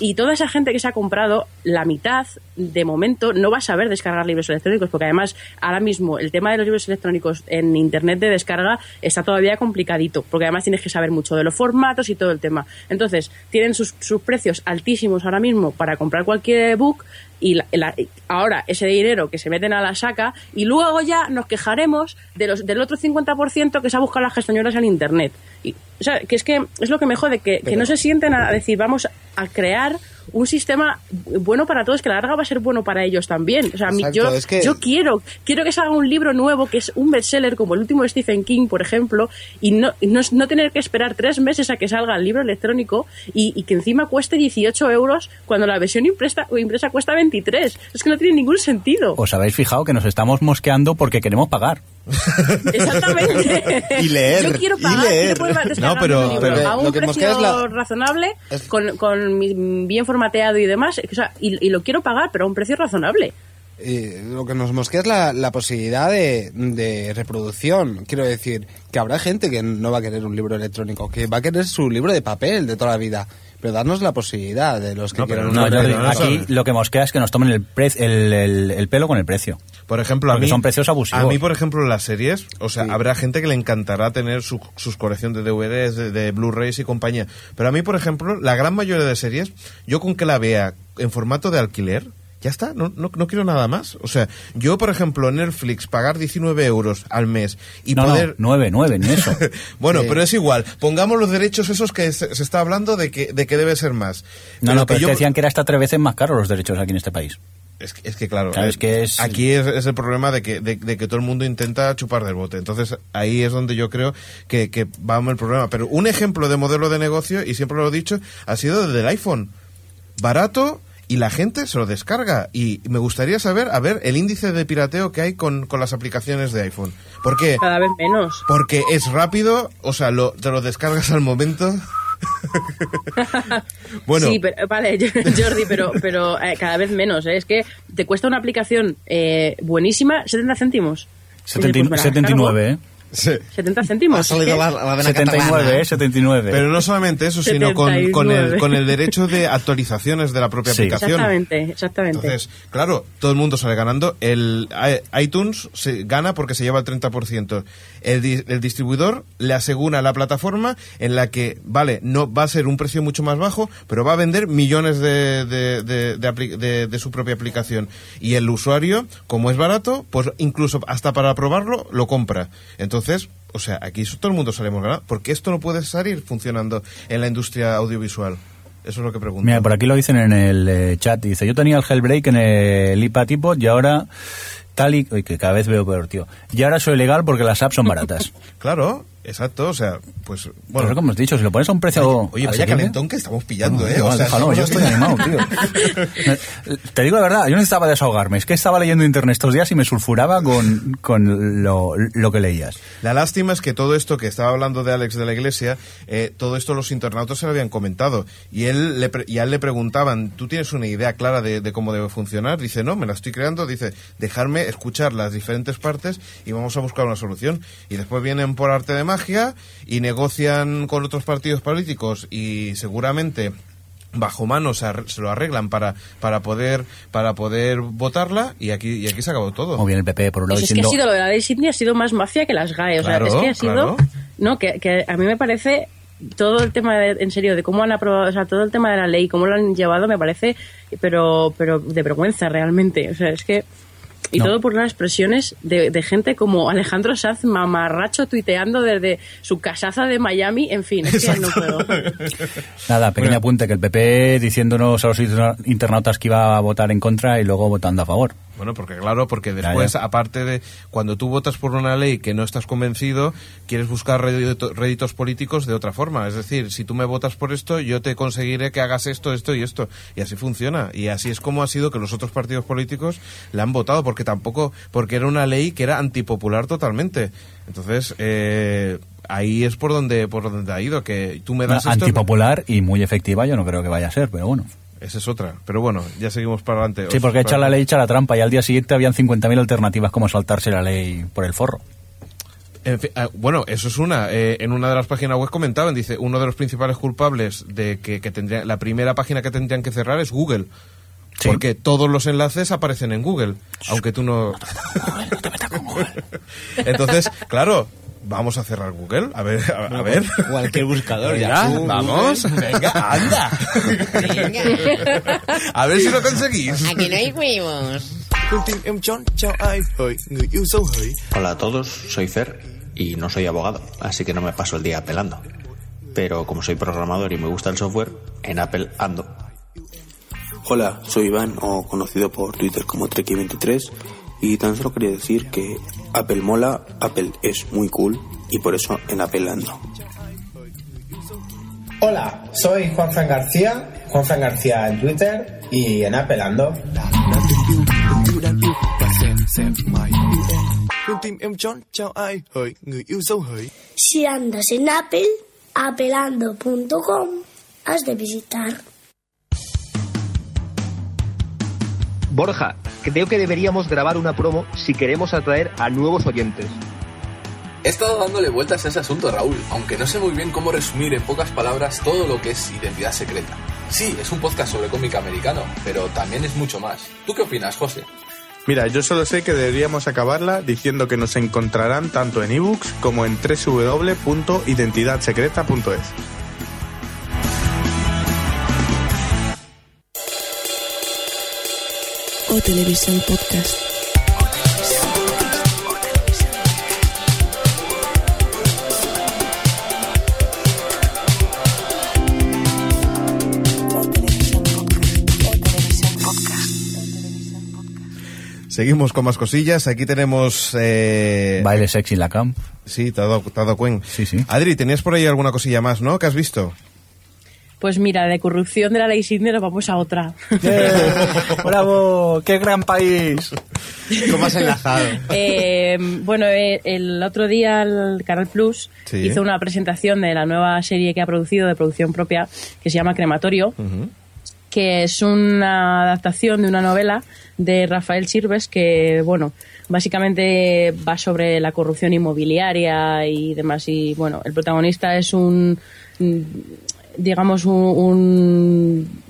Y toda esa gente que se ha comprado, la mitad, de momento, no va a saber descargar libros electrónicos, porque además, ahora mismo, el tema de los libros electrónicos en Internet de descarga está todavía complicadito, porque además tienes que saber mucho de los formatos y todo el tema. Entonces, tienen sus, precios altísimos ahora mismo para comprar cualquier book, y la- la- ahora ese dinero que se meten a la saca, y luego ya nos quejaremos de los, del otro 50% que se ha buscado las castañuelas en Internet. Y, o sea, que es que es lo que me jode, que, que no se sienten a decir, vamos a crear un sistema bueno para todos, que a la larga va a ser bueno para ellos también. O sea, Exacto, yo, es que- yo quiero, quiero que salga un libro nuevo que es un bestseller como el último de Stephen King, por ejemplo, y no, y no, no tener que esperar tres meses a que salga el libro electrónico y, y que encima cueste 18 euros cuando la versión impresa, impresa cuesta 23. Es que no tiene ningún sentido. ¿Os habéis fijado que nos estamos mosqueando porque queremos pagar? Exactamente. Y leer, Yo quiero y pagar, leer. quiero poder descargarme No, pero- un libro pero a un lo que mosquea precio es la- razonable, es- con, con mi- bien formateado y demás, o sea, y, y lo quiero pagar, pero a un precio razonable. Eh, lo que nos mosquea es la, la posibilidad de, de reproducción. Quiero decir, que habrá gente que no va a querer un libro electrónico, que va a querer su libro de papel de toda la vida. Pero darnos la posibilidad de los que No, quieran un No, no, libro aquí lo que mosquea es que nos tomen el, pre- el, el- el pelo con el precio. Por ejemplo, a mí, son precios abusivos. A mí, por ejemplo, las series, o sea, Sí. habrá gente que le encantará tener su, sus colección de DVDs, de, de Blu-rays y compañía. Pero a mí, por ejemplo, la gran mayoría de series, yo con que la vea en formato de alquiler, ya está, no, no, no quiero nada más. O sea, yo, por ejemplo, Netflix, pagar 19 euros al mes y no, poder... no, nueve, nueve, ni eso. Bueno, Sí. pero es igual. Pongamos los derechos esos que se, se está hablando de que, de que debe ser más. No, no, pero yo- decían que era hasta tres veces más caro los derechos aquí en este país. Es que, es que claro, Claro, eh, es que es- aquí es, es el problema de que, de, de que todo el mundo intenta chupar del bote. Entonces ahí es donde yo creo que, que vamos el problema. Pero un ejemplo de modelo de negocio, y siempre lo he dicho, ha sido desde el iPhone. Barato y la gente se lo descarga. Y me gustaría saber, a ver, el índice de pirateo que hay con, con las aplicaciones de iPhone. ¿Por qué? Cada vez menos. Porque es rápido, o sea, lo, te lo descargas al momento. bueno, Sí, pero, vale, Jordi, pero, pero eh, cada vez menos. ¿eh? Es que te cuesta una aplicación eh, buenísima 70 céntimos. Y dices, 70 pues me la 79, ¿eh? Sí. 70 céntimos. Ha salido la, la vena 79, catalana. ¿eh? 79. Pero no solamente eso, sino con, con, el, 79. con el derecho de actualizaciones de la propia Sí. aplicación. Exactamente, exactamente. Entonces, claro, todo el mundo sale ganando. El i- iTunes se gana porque se lleva el 30%. El, di- el distribuidor le asegura a la plataforma en la que, vale, no va a ser un precio mucho más bajo, pero va a vender millones de, de, de- de apli- de- de su propia aplicación. Y el usuario, como es barato, pues incluso hasta para probarlo, lo compra. Entonces, o sea, aquí todo el mundo salimos ganando. porque esto no puede salir funcionando en la industria audiovisual? Eso es lo que pregunto. Mira, por aquí lo dicen en el eh, chat. Dice, yo tenía el Hellbreak en el IPA tipo y ahora tal y... Uy, que cada vez veo peor, tío. Y ahora soy legal porque las apps son baratas. Claro, exacto, o sea, pues Bueno, como hemos dicho, si lo pones a un precio... Oye, vaya calentón que estamos pillando, No, ¿eh? igual, o sea, déjalo, yo estamos- estoy animado, tío. Te digo la verdad, yo necesitaba desahogarme. Es que estaba leyendo internet estos días y me sulfuraba con, con lo, lo que leías. La lástima es que todo esto que estaba hablando de Alex de la Iglesia, eh, todo esto los internautas se lo habían comentado. Y, él le pre- y a él le preguntaban, ¿tú tienes una idea clara de, de cómo debe funcionar? Dice, no, me la estoy creando. Dice, dejarme escuchar las diferentes partes y vamos a buscar una solución. Y después vienen por arte de magia y negocian con otros partidos políticos y seguramente bajo mano se, arre- se lo arreglan para para poder para poder votarla y aquí y aquí se acabó todo Como bien el PP por un lado Pues es que ha sido lo de la ley Sydney ha sido más mafia que las GAE. O sea, Claro, es que ha sido. claro. No, que, que a mí me parece todo el tema de, en serio de cómo han aprobado, o sea, todo el tema de la ley, cómo lo han llevado, me parece, pero, pero de vergüenza realmente. O sea, es que. Y No. todo por unas expresiones de, de gente como Alejandro Sanz mamarracho tuiteando desde su casaza de Miami. En fin, es que no puedo. Nada, pequeño apunte, que el PP diciéndonos a los interna- internautas que iba a votar en contra y luego votando a favor. Bueno, porque claro, porque después, ya. aparte de cuando tú votas por una ley que no estás convencido, quieres buscar rédito- réditos políticos de otra forma. Es decir, si tú me votas por esto, yo te conseguiré que hagas esto, esto y esto. Y así funciona. Y así es como ha sido que los otros partidos políticos la han votado, porque tampoco, porque era una ley que era antipopular totalmente. Entonces, eh, ahí es por donde, por donde ha ido, que tú me das esto. Antipopular y muy efectiva yo no creo que vaya a ser, pero bueno. Esa es otra. Pero bueno, ya seguimos para adelante. Sí, porque echa la ley, echa la trampa y al día siguiente habían 50.000 alternativas como saltarse la ley por el forro. En fin, ah, bueno, eso es una. Eh, en una de las páginas web comentaban, dice, uno de los principales culpables de que, que tendría, la primera página que tendrían que cerrar es Google. Sí. Porque todos los enlaces aparecen en Google, aunque tú no... Entonces, claro, vamos a cerrar Google. A ver, a, a ver. Cualquier buscador, Venga, ya. Vamos, venga, anda. A ver si lo conseguís. Aquí no hay huevos. Em Hola a todos, soy Fer y no soy abogado, así que no me paso el día apelando. Pero como soy programador y me gusta el software, en Apple ando. Hola, soy Iván, o conocido por Twitter como Treki23, y tan solo quería decir que Apple mola, Apple es muy cool, y por eso en Apple ando. Hola, soy Juan Fran García, Juan Fran García en Twitter y en Apple ando. Si andas en Apple, apelando.com, has de visitar. Borja, creo que deberíamos grabar una promo si queremos atraer a nuevos oyentes. He estado dándole vueltas a ese asunto, Raúl, aunque no sé muy bien cómo resumir en pocas palabras todo lo que es identidad secreta. Sí, es un podcast sobre cómic americano, pero también es mucho más. ¿Tú qué opinas, José? Mira, yo solo sé que deberíamos acabarla diciendo que nos encontrarán tanto en ebooks como en www.identidadsecreta.es. O Televisión Podcast. Seguimos con más cosillas. Aquí tenemos... Eh... Baile sexy en la camp. Sí, te ha dado, te ha dado cuen. Sí, sí. Adri, tenías por ahí alguna cosilla más, ¿no? ¿Que has visto? Pues mira, de corrupción de la ley Sidney nos vamos a otra. ¡Bravo! ¡Qué gran país! ¿Cómo has enlazado? Eh, bueno, eh, el otro día el Canal Plus Sí. hizo una presentación de la nueva serie que ha producido de producción propia que se llama Crematorio. que es una adaptación de una novela de Rafael Sirves que, bueno, básicamente va sobre la corrupción inmobiliaria y demás. Y, bueno, el protagonista es un, digamos, un... un-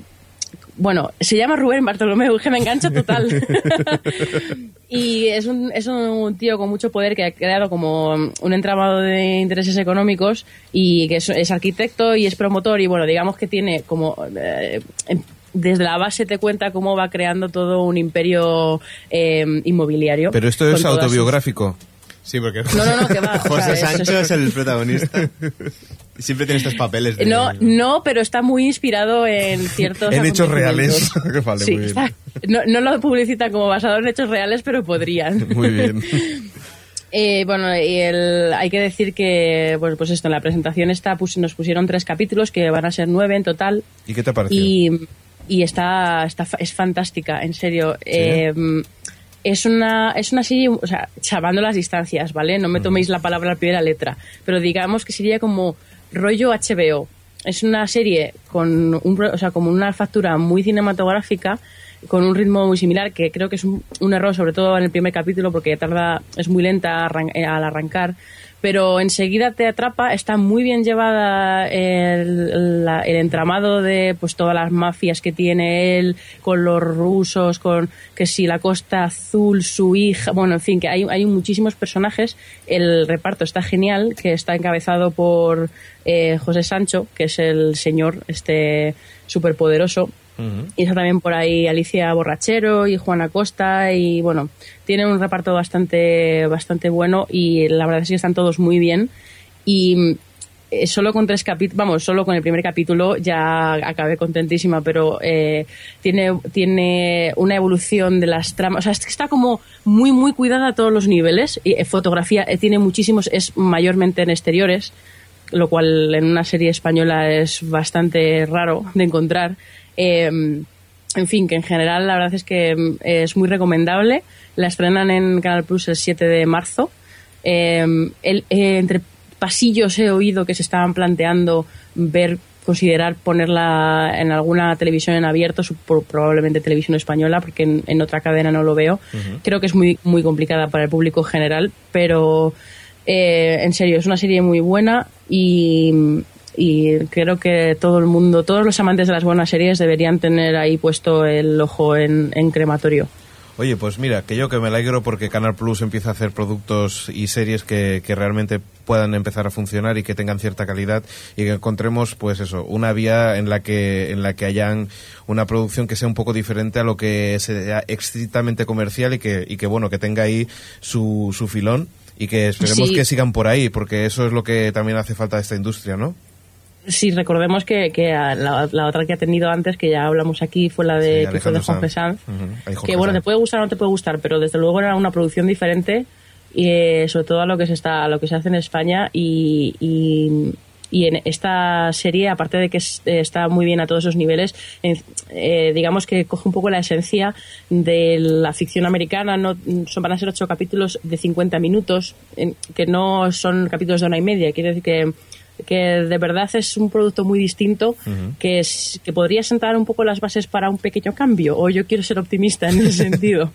bueno, se llama Rubén Bartolomeu, que me engancha total. y es un, es un tío con mucho poder que ha creado como un entramado de intereses económicos y que es, es arquitecto y es promotor y bueno, digamos que tiene como... eh, desde la base te cuenta cómo va creando todo un imperio eh, inmobiliario. Pero esto es sus- autobiográfico. Sí, porque No, no, no, que va, o José sea, es- Sancho es- es el protagonista. Siempre tiene estos papeles de... No, no, pero está muy inspirado en ciertos En hechos reales. vale, Sí, muy bien. está- no, no lo publicita como basado en hechos reales, pero podrían. Muy bien. Eh, bueno, y el- hay que decir que, bueno, pues esto, en la presentación esta pus- nos pusieron tres capítulos, que van a ser nueve en total, ¿Y qué te pareció? y, y está, está, es fantástica, en serio. Eh, es una, es una serie, o sea, chavando las distancias, ¿vale? No me toméis la palabra a la primera letra, pero digamos que sería como rollo HBO. Es una serie con un, o sea, como una factura muy cinematográfica, con un ritmo muy similar, que creo que es un, error, sobre todo en el primer capítulo, porque tarda, es muy lenta al arrancar, pero enseguida te atrapa, está muy bien llevada el, la- el entramado de pues todas las mafias que tiene él, con los rusos, con que si la Costa Azul, su hija, bueno, en fin, que hay, hay muchísimos personajes, el reparto está genial, que está encabezado por eh, José Sancho, que es el señor este superpoderoso, y está también por ahí Alicia Borrachero y Juana Costa y bueno, tiene un reparto bastante, bastante bueno y la verdad es que están todos muy bien y eh, solo con tres capítulos, vamos, solo con el primer capítulo ya acabé contentísima, pero eh, tiene, tiene una evolución de las tramas, o sea, es que está como muy, muy cuidada a todos los niveles y eh, fotografía eh, tiene muchísimos, es mayormente en exteriores, lo cual en una serie española es bastante raro de encontrar. Eh, en fin, que en general la verdad es que mm, es muy recomendable. La estrenan en Canal Plus el 7 de marzo. Eh, el- eh, entre pasillos he oído que se estaban planteando ver considerar ponerla en alguna televisión en abierto, probablemente televisión española, porque en, en otra cadena no lo veo. Creo que es muy, muy complicada para el público general, pero eh, en serio, es una serie muy buena y, y creo que todo el mundo, todos los amantes de las buenas series deberían tener ahí puesto el ojo en, en crematorio. Oye, pues mira, que yo que me alegro porque Canal Plus empieza a hacer productos y series que, que realmente puedan empezar a funcionar y que tengan cierta calidad y que encontremos, pues eso, una vía en la que en la que hayan una producción que sea un poco diferente a lo que sea estrictamente comercial y que, y que bueno, que tenga ahí su, su filón y que esperemos Sí. que sigan por ahí, porque eso es lo que también hace falta a esta industria, ¿no? Sí, recordemos que, la, la otra que ha tenido antes, que ya hablamos aquí, fue la de, Sí, que fue de Juan Sanz. Que bueno, te puede gustar o no te puede gustar, pero desde luego era una producción diferente y eh, sobre todo a lo que se está, a lo que se hace en España y, y, y en esta serie, aparte de que es- eh, está muy bien a todos esos niveles, eh, digamos que coge un poco la esencia de la ficción americana, no son van a ser ocho capítulos de 50 minutos, que no son capítulos de una y media, quiere decir que que de verdad es un producto muy distinto que, es, que podría sentar un poco las bases para un pequeño cambio o yo quiero ser optimista en ese sentido.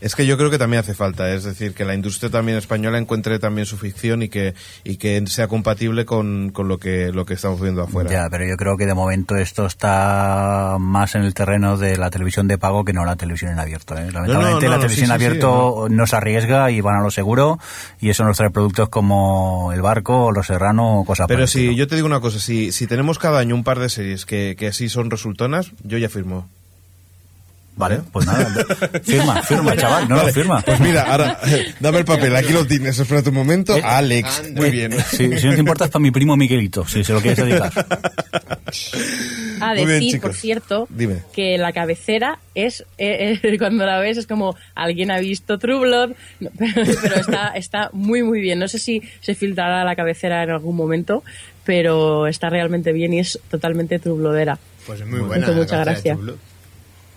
Es que yo creo que también hace falta, es decir, que la industria también española encuentre también su ficción y que, y que sea compatible con, con lo que lo que estamos viendo afuera. Ya, pero yo creo que de momento esto está más en el terreno de la televisión de pago que no la televisión en abierto. ¿eh? Lamentablemente no, la no, televisión sí, en sí, abierto nos arriesga y van a lo seguro y eso nos trae productos como El Barco, o Los Serrano o cosas Pero si yo te digo una cosa, si, si tenemos cada año un par de series que, que así son resultonas, yo ya firmo. Vale, pues nada, firma, firma, chaval, no, no, Vale, firma. Pues mira, ahora, dame el papel, aquí lo tienes, espérate un momento. Alex, muy bien. Si, si no te importa es para mi primo Miguelito, si se lo quieres dedicar. A Muy bien, decir, chicos. por cierto, Dime. que la cabecera es, eh, eh, cuando la ves es como alguien ha visto True Blood, No, pero, pero está, está muy muy bien. No sé si se filtrará la cabecera en algún momento, pero está realmente bien y es totalmente True Bloodera. Pues es muy Me buena. hizo la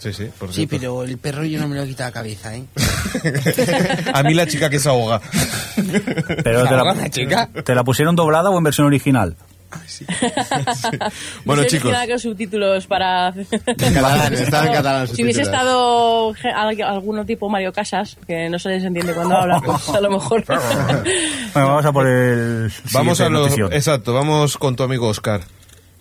Sí, sí, por Sí, cierto. pero el perro yo no me lo he quitado la cabeza, ¿eh? A mí la chica que se ahoga. Pero te ¿La la, chica? ¿te la pusieron doblada o en versión original? Bueno, no sé chicos. con subtítulos para... catalán, estaba en catalán Si hubiese estado alguno tipo Mario Casas, que no se les entiende cuando habla, pues a lo mejor... Bueno, vamos a por el. Vamos a los... Exacto, vamos con tu amigo Oscar.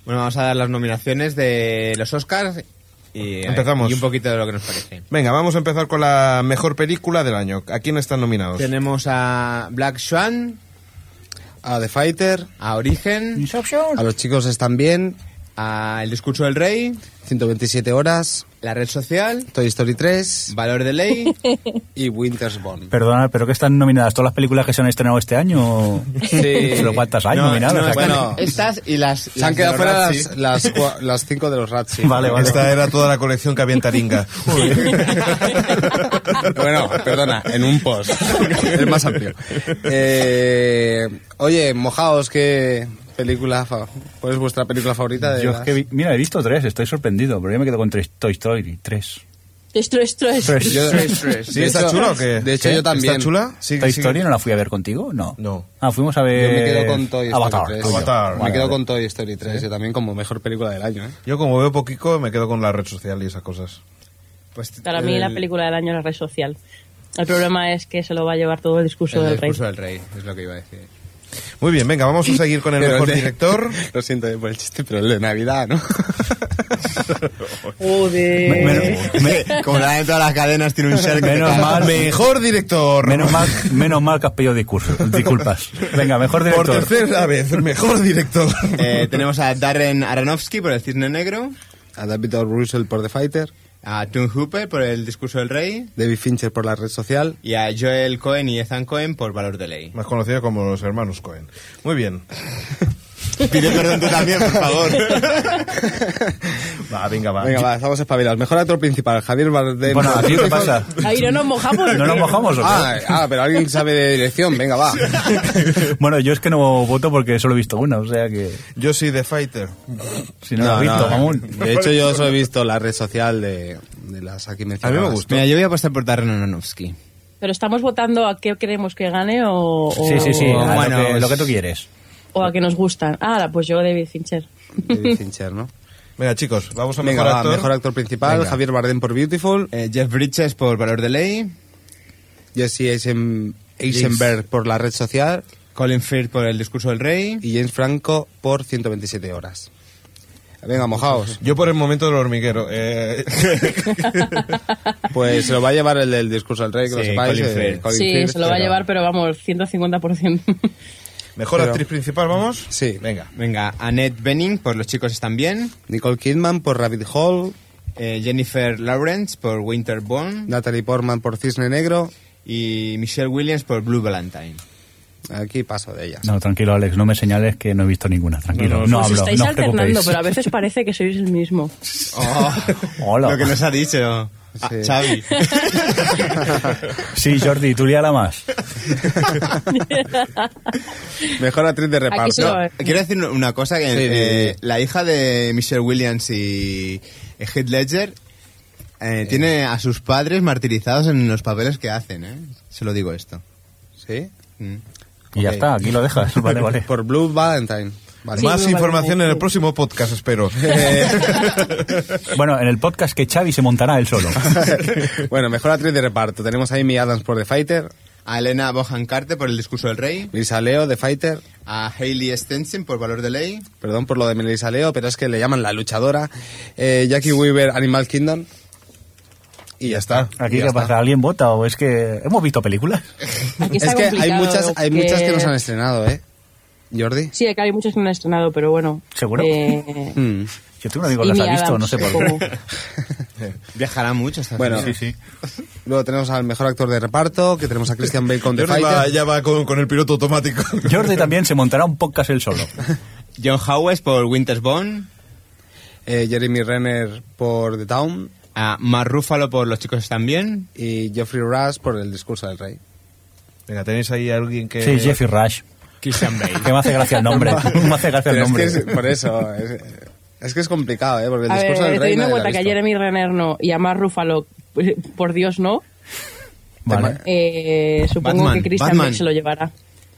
Bueno, vamos a dar las nominaciones de los Oscars y, Empezamos. y un poquito de lo que nos parece. Venga, vamos a empezar con la mejor película del año. ¿A quién están nominados? Tenemos a Black Swan, A The Fighter, a Origen, a los chicos están bien, a El Discurso del Rey, 127 horas, La Red Social, Toy Story 3 Valor de Ley. y Winter's Bone. Perdona, ¿pero que están nominadas todas las películas que se han estrenado este año? Sí. ¿Pero cuántas hay No, nominadas? no, bueno. Estas y las. Se han quedado fuera las, las, cinco de los Razzie. Vale, vale. Esta era toda la colección que había en Taringa. bueno, perdona, en un post. Es más amplio. Eh, oye, mojaos, ¿qué película? fa- ¿Cuál es vuestra película favorita? De Yo es las- que vi- mira, he visto tres, estoy sorprendido, pero yo me quedo con tres, Toy Story 3. Esto, esto es... Tres. Yo- ¿Sí, está chula o qué? De hecho, ¿Qué? yo también. ¿Está chula? Sí, ¿Toy sí. Story no la fui a ver contigo? No. No. Ah, fuimos a ver... Yo me quedo con Toy Story Avatar. 3. coño. Avatar. Me Vale, quedo vale. con Toy Story 3, yo también como mejor película del año, ¿eh? Yo como veo poquito me quedo con la red social y esas cosas. Pues, Para mí la el- película del año es la red social. El problema es que se lo va a llevar todo el discurso El del rey. Discurso del Rey, es lo que iba a decir. Muy bien, venga, vamos a seguir con el Pero mejor de- director. Lo siento por el chiste, pero el de Navidad, ¿no? Joder. Menos, me- Como la de todas las cadenas tiene un te menos mal, Mejor director. menos mal, menos mal que has pedido discurso, disculpas. Venga, mejor Por director. tercera vez, mejor director. Eh, tenemos a Darren Aronofsky por El Cisne Negro, A David O. Russell por The Fighter, a Tom Hooper por El Discurso del Rey David Fincher por la red social. y a Joel Cohen y Ethan Cohen por Valor de Ley. Más conocido como los hermanos Cohen. Muy bien. Pide perdón tú también, por favor. Va, venga, va. Venga, va, estamos espabilados. Mejor actor principal, Javier Bardem. Bueno, ¿a ti qué pasa? Ahí no nos mojamos. ¿No nos mojamos o qué? Ah, ah, pero alguien sabe de dirección, venga, va. Bueno, yo es que no voto porque solo he visto una, o sea que... Yo soy The Fighter. Si no, la has visto, mamón. De hecho, yo solo he visto la red social de, de las aquí mencionadas. gustó. Mira, yo voy a apostar por Darren Aronofsky. Pero estamos votando a qué queremos que gane o, o, Sí, sí, sí, a bueno, lo, que, lo que tú quieres. O a que nos gustan. Ah, pues yo David Fincher. David Fincher, ¿no? Venga, chicos, vamos a Venga, mejor actor. mejor actor principal, Venga. Javier Bardem por Beautiful, Eh, Jeff Bridges por Valor de Ley, Jesse Eisen- Eisenberg por la red social Colin Firth por El Discurso del Rey. y James Franco por 127 horas. Venga, mojaos. Yo por el momento del hormiguero. Eh, Pues se lo va a llevar el del discurso del rey, que lo Sí, sepáis. Colin eh, Firth. Colin Sí, Firth, se lo va a pero- llevar, pero vamos, 150%. Mejor Pero- actriz principal, vamos. Sí. Venga. Venga, Annette Bening por Los chicos están bien. Nicole Kidman por Rabbit Hole, eh, Jennifer Lawrence por Winterborn. Natalie Portman por Cisne Negro. Y Michelle Williams por Blue Valentine. Aquí paso de ellas. No, tranquilo, Alex, no me señales que no he visto ninguna, tranquilo. No, No, no, Os hablo, estáis no os alternando, preocupéis. pero a veces parece que sois el mismo. Hola. Lo que nos ha dicho Sí. Xavi. Sí, Jordi, tú líala más. Mejor actriz de reparto. Quiero decir una cosa, que Sí, eh, sí. la hija de Michelle Williams y Heath Ledger eh, tiene a sus padres martirizados en los papeles que hacen, ¿eh? Se lo digo esto. ¿Sí? Mm. Y ya está, aquí lo dejas. Vale, vale. Por Blue Valentine. Vale. Más información en el próximo podcast, espero. Bueno, en el podcast que Xavi se montará él solo. bueno, mejor actriz de reparto. Tenemos a Amy Adams por The Fighter, A Elena Bohan Carter por El discurso del rey. Lisa Leo, The Fighter. A Hailey Stenson por Valor de Ley. Perdón por lo de Melissa Leo, pero es que le llaman la luchadora. Eh, Jackie Weaver, Animal Kingdom. Y ya está. Aquí Y ya qué está. pasa, ¿alguien vota o es que hemos visto películas? Aquí está Es que hay muchas, hay muchas que nos han estrenado, ¿eh? Jordi. Sí, acá hay muchos que no han estrenado, pero bueno. ¿Seguro? Eh, Mm. Yo tengo un amigo que las ha visto, Adams, no sé por qué. Viajará mucho esta Bueno. Sí, sí. Luego tenemos al mejor actor de reparto, que tenemos a Christian Bale con The Jordi va- Fighter. ya va con, con el piloto automático. Jordi también se montará un podcast él solo. John Howes por Winter's Bone. eh, Jeremy Renner por The Town A Mark Ruffalo por Los chicos están bien. y Geoffrey Rush por El discurso del rey. Venga, tenéis ahí a alguien que... Sí, Jeffrey Rush. Christian Bale. Que me hace gracia el nombre. me hace gracia el Pero es nombre. que es- por eso, es, es que es complicado, ¿eh? Porque el a ver, discurso del rey teniendo en nadie lo ha cuenta que a. Jeremy Renner no y a Mark Ruffalo, por Dios no, Vale. eh, supongo Batman, que Christian. Bale se lo llevará.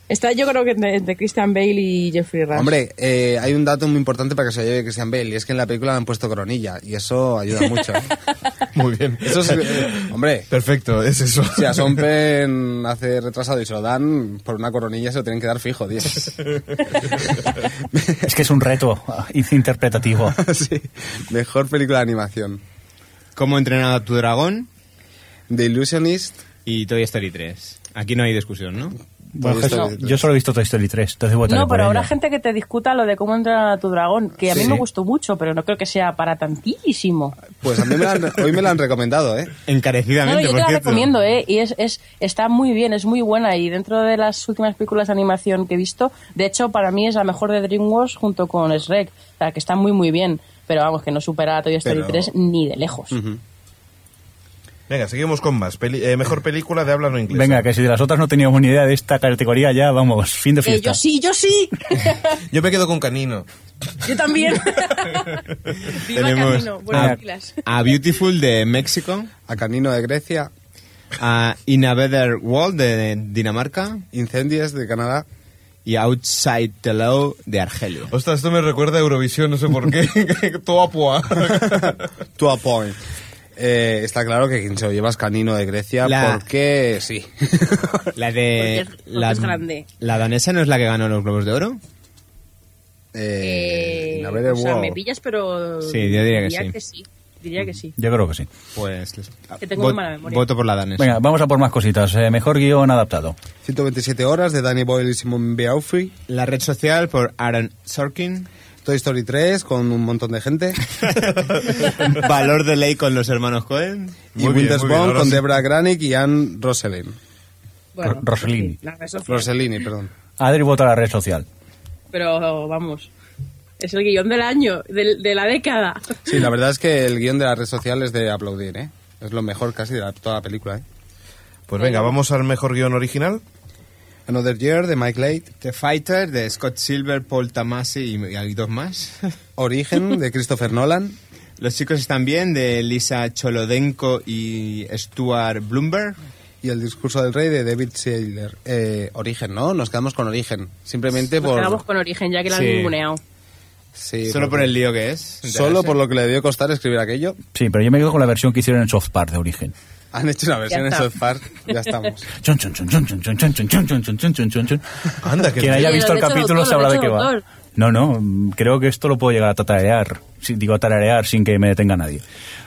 Está yo creo que entre, entre Christian Bale y Jeffrey Rush. Hombre, eh, hay un dato muy importante para que se lleve Christian Bale y es que en la película le han puesto coronilla y eso ayuda mucho. Muy bien. Eso es, eh, hombre, Perfecto, es eso. si a Sean Penn hace retrasado y se lo dan por una coronilla se lo tienen que dar fijo, tío. Es que es un reto ah, interpretativo. sí. Mejor película de animación. ¿Cómo entrenar a tu dragón? The Illusionist. Y Toy Story 3. Aquí no hay discusión, ¿no? Bueno, Toy Story Jesús, 3. yo solo he visto Toy Story 3, entonces votaré No, por pero habrá ella. gente que te discuta lo de cómo entrenar a tu dragón, que a mí Sí. me gustó mucho, pero no creo que sea para tantísimo. Pues a mí me la han- hoy me la han recomendado, ¿eh? No, no, Encarecidamente, yo te la cierto. recomiendo, ¿eh? Y es, es, está muy bien, es muy buena. Y dentro de las últimas películas de animación que he visto, de hecho, para mí es la mejor de DreamWorks junto con Shrek. O sea, que está muy, muy bien. Pero vamos, que no supera a Toy Story Pero- 3 ni de lejos. Venga, seguimos con más. Peli- eh, mejor película de habla no inglesa. Venga, que si de las otras no teníamos ni idea de esta categoría, ya vamos, fin de Eh, fiesta. yo sí, yo sí. Yo me quedo con Canino. yo también. Viva Tenemos. Buenas a, a Beautiful de México, A Canino de Grecia, a In a Better World de Dinamarca Incendies de Canadá. y Outside the Law de Argelia. Ostras, esto me recuerda a Eurovisión, no sé por qué. Todo a Eh, está claro que quien se lo lleva es Canino de Grecia La- porque sí. La de... Porque es- porque la, es grande. ¿La danesa no es la que ganó los Globos de Oro? Eh, Eh, a o sea, me pillas, pero. Sí, yo diría que sí. Diría que sí. Yo creo que sí. Pues... Que tengo mala memoria. Voto por la danesa. Venga, vamos a por más cositas. Eh, mejor guion adaptado. 127 horas de Danny Boyle y Simon Beaufry. La red social por Aaron Sorkin. Toy Story 3 con un montón de gente. Valor de ley con los hermanos Cohen. y Muy Winter's Bone con sí. Deborah Granick y Anne Roselin. Bueno, Ro- Rossellini. sí, la red social. Rossellini, perdón. Adri vota la red social. Pero vamos. Es el guion del año, de, la década. Sí, la verdad es que el guion de la red social es de aplaudir, ¿eh? Es lo mejor casi de la- toda la película, ¿eh? Pues venga, vamos al mejor guion original. Another Year de Mike Late. The Fighter de Scott Silver, Paul Tamasi y, y hay dos más. Origen de Christopher Nolan. Los chicos están bien de Lisa Cholodenko y Stuart Bloomberg. Y el discurso del rey de David Seidler. Eh, origen, ¿no? Nos quedamos con Origen. Simplemente Nos por... quedamos con origen, ya que la han Sí. ninguneado. Sí, Solo por el lío que es. Solo por lo que le debió costar escribir aquello. Sí, pero yo me quedo con la versión que hicieron en Soft Park de origen. Han hecho una versión en South Park, ya estamos. Anda, que quien haya visto el capítulo sabrá de qué va. No, no, creo que esto lo puedo llegar a tatarear. Digo, tararear sin que me detenga nadie.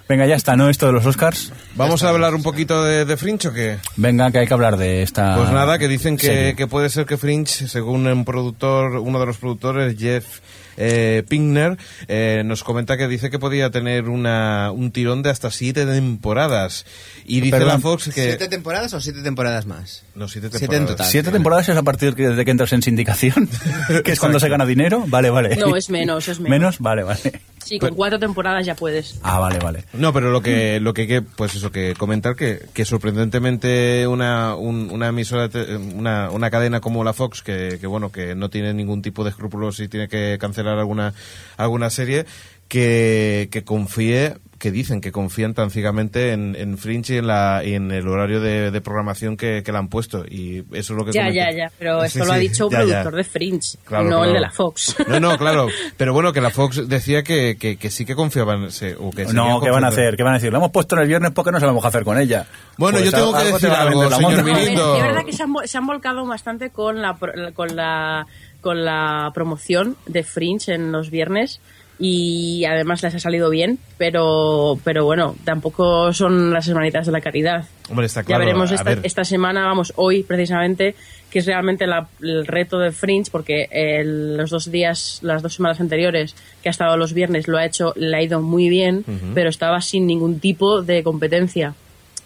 Venga, ya está, ¿no? Esto de los Oscars. ¿Vamos a hablar un poquito de, de, Fringe o qué? Venga, que hay que hablar de esta. Pues nada, que dicen que, que puede ser que Fringe, según un productor, uno de los productores, Jeff eh, Pinkner, eh, nos comenta que dice que podía tener una, un tirón de hasta siete temporadas. Y dice Perdón, la Fox que... ¿Siete temporadas o siete temporadas más? No, siete Siete temporadas. en total. ¿Siete temporadas es a partir que- de que entras en sindicación? que es cuando se gana dinero. Vale, vale. No, es menos, es menos. ¿Menos? Vale, vale. Sí, con cuatro temporadas ya puedes. Ah, vale, vale. No, pero lo que, lo que hay que, pues eso, que comentar que, que sorprendentemente una, un- una emisora, te- una, una cadena como la Fox, que, que bueno, que no tiene ningún tipo de escrúpulos y tiene que cancelar alguna, alguna serie, que, que confíe, que dicen que confían tan ciegamente en, en Fringe y en, la, y en el horario de, de programación que, que le han puesto. Y eso es lo que Ya, comenta. ya, ya. Pero Sí, esto lo ha dicho un ya, ya. productor de Fringe, Claro, no claro. el de la Fox. No, no, claro. Pero bueno, que la Fox decía que, que, que sí que confiaban. se- o que No, ¿qué van a hacer? ¿Qué van a decir? Lo hemos puesto en el viernes porque no sabemos qué hacer con ella. Bueno, Pues yo tengo que decir algo, vender la señor moto. A ver, Mirindo. es verdad que se han, se han volcado bastante con la, pro- con la con la promoción de Fringe en los viernes y además les ha salido bien, pero pero bueno, tampoco son las semanitas de la caridad. Hombre, está claro. ya veremos esta, ver. esta semana, vamos, hoy precisamente, que es realmente la- el reto de Fringe, porque el- los dos días, las dos semanas anteriores, que ha estado los viernes, lo ha hecho, le ha ido muy bien, pero estaba sin ningún tipo de competencia.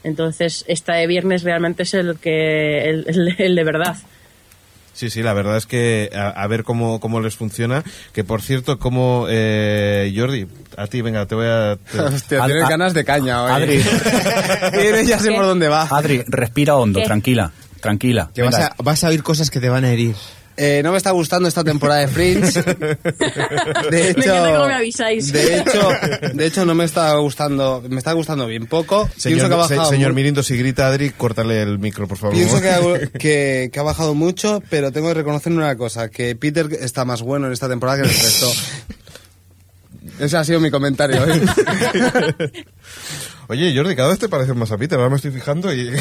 Entonces, esta de viernes realmente es el que el, el- el de verdad. Sí, sí, la verdad es que a, a ver cómo, cómo les funciona. Que por cierto, como eh, Jordi, a ti, venga, te voy a. te- Hostia, tienes a- ganas de caña hoy. Adri. Ya sé por dónde va. Adri, respira hondo, ¿Qué? tranquila, tranquila. Que vas a, vas a oír cosas que te van a herir. Eh, no me está gustando esta temporada de Fringe. De hecho, encanta cómo me avisáis. de hecho, de hecho no me está gustando, me está gustando bien poco. Señor, que ha se- bajado señor mu- Mirindo, si grita Adri, córtale el micro, por favor. Pienso que ha, que, que ha bajado mucho, pero tengo que reconocer una cosa, que Peter está más bueno en esta temporada que en el resto. Ese ha sido mi comentario. ¿eh? Oye, Jordi, cada vez te pareces más a Peter, ahora me estoy fijando y.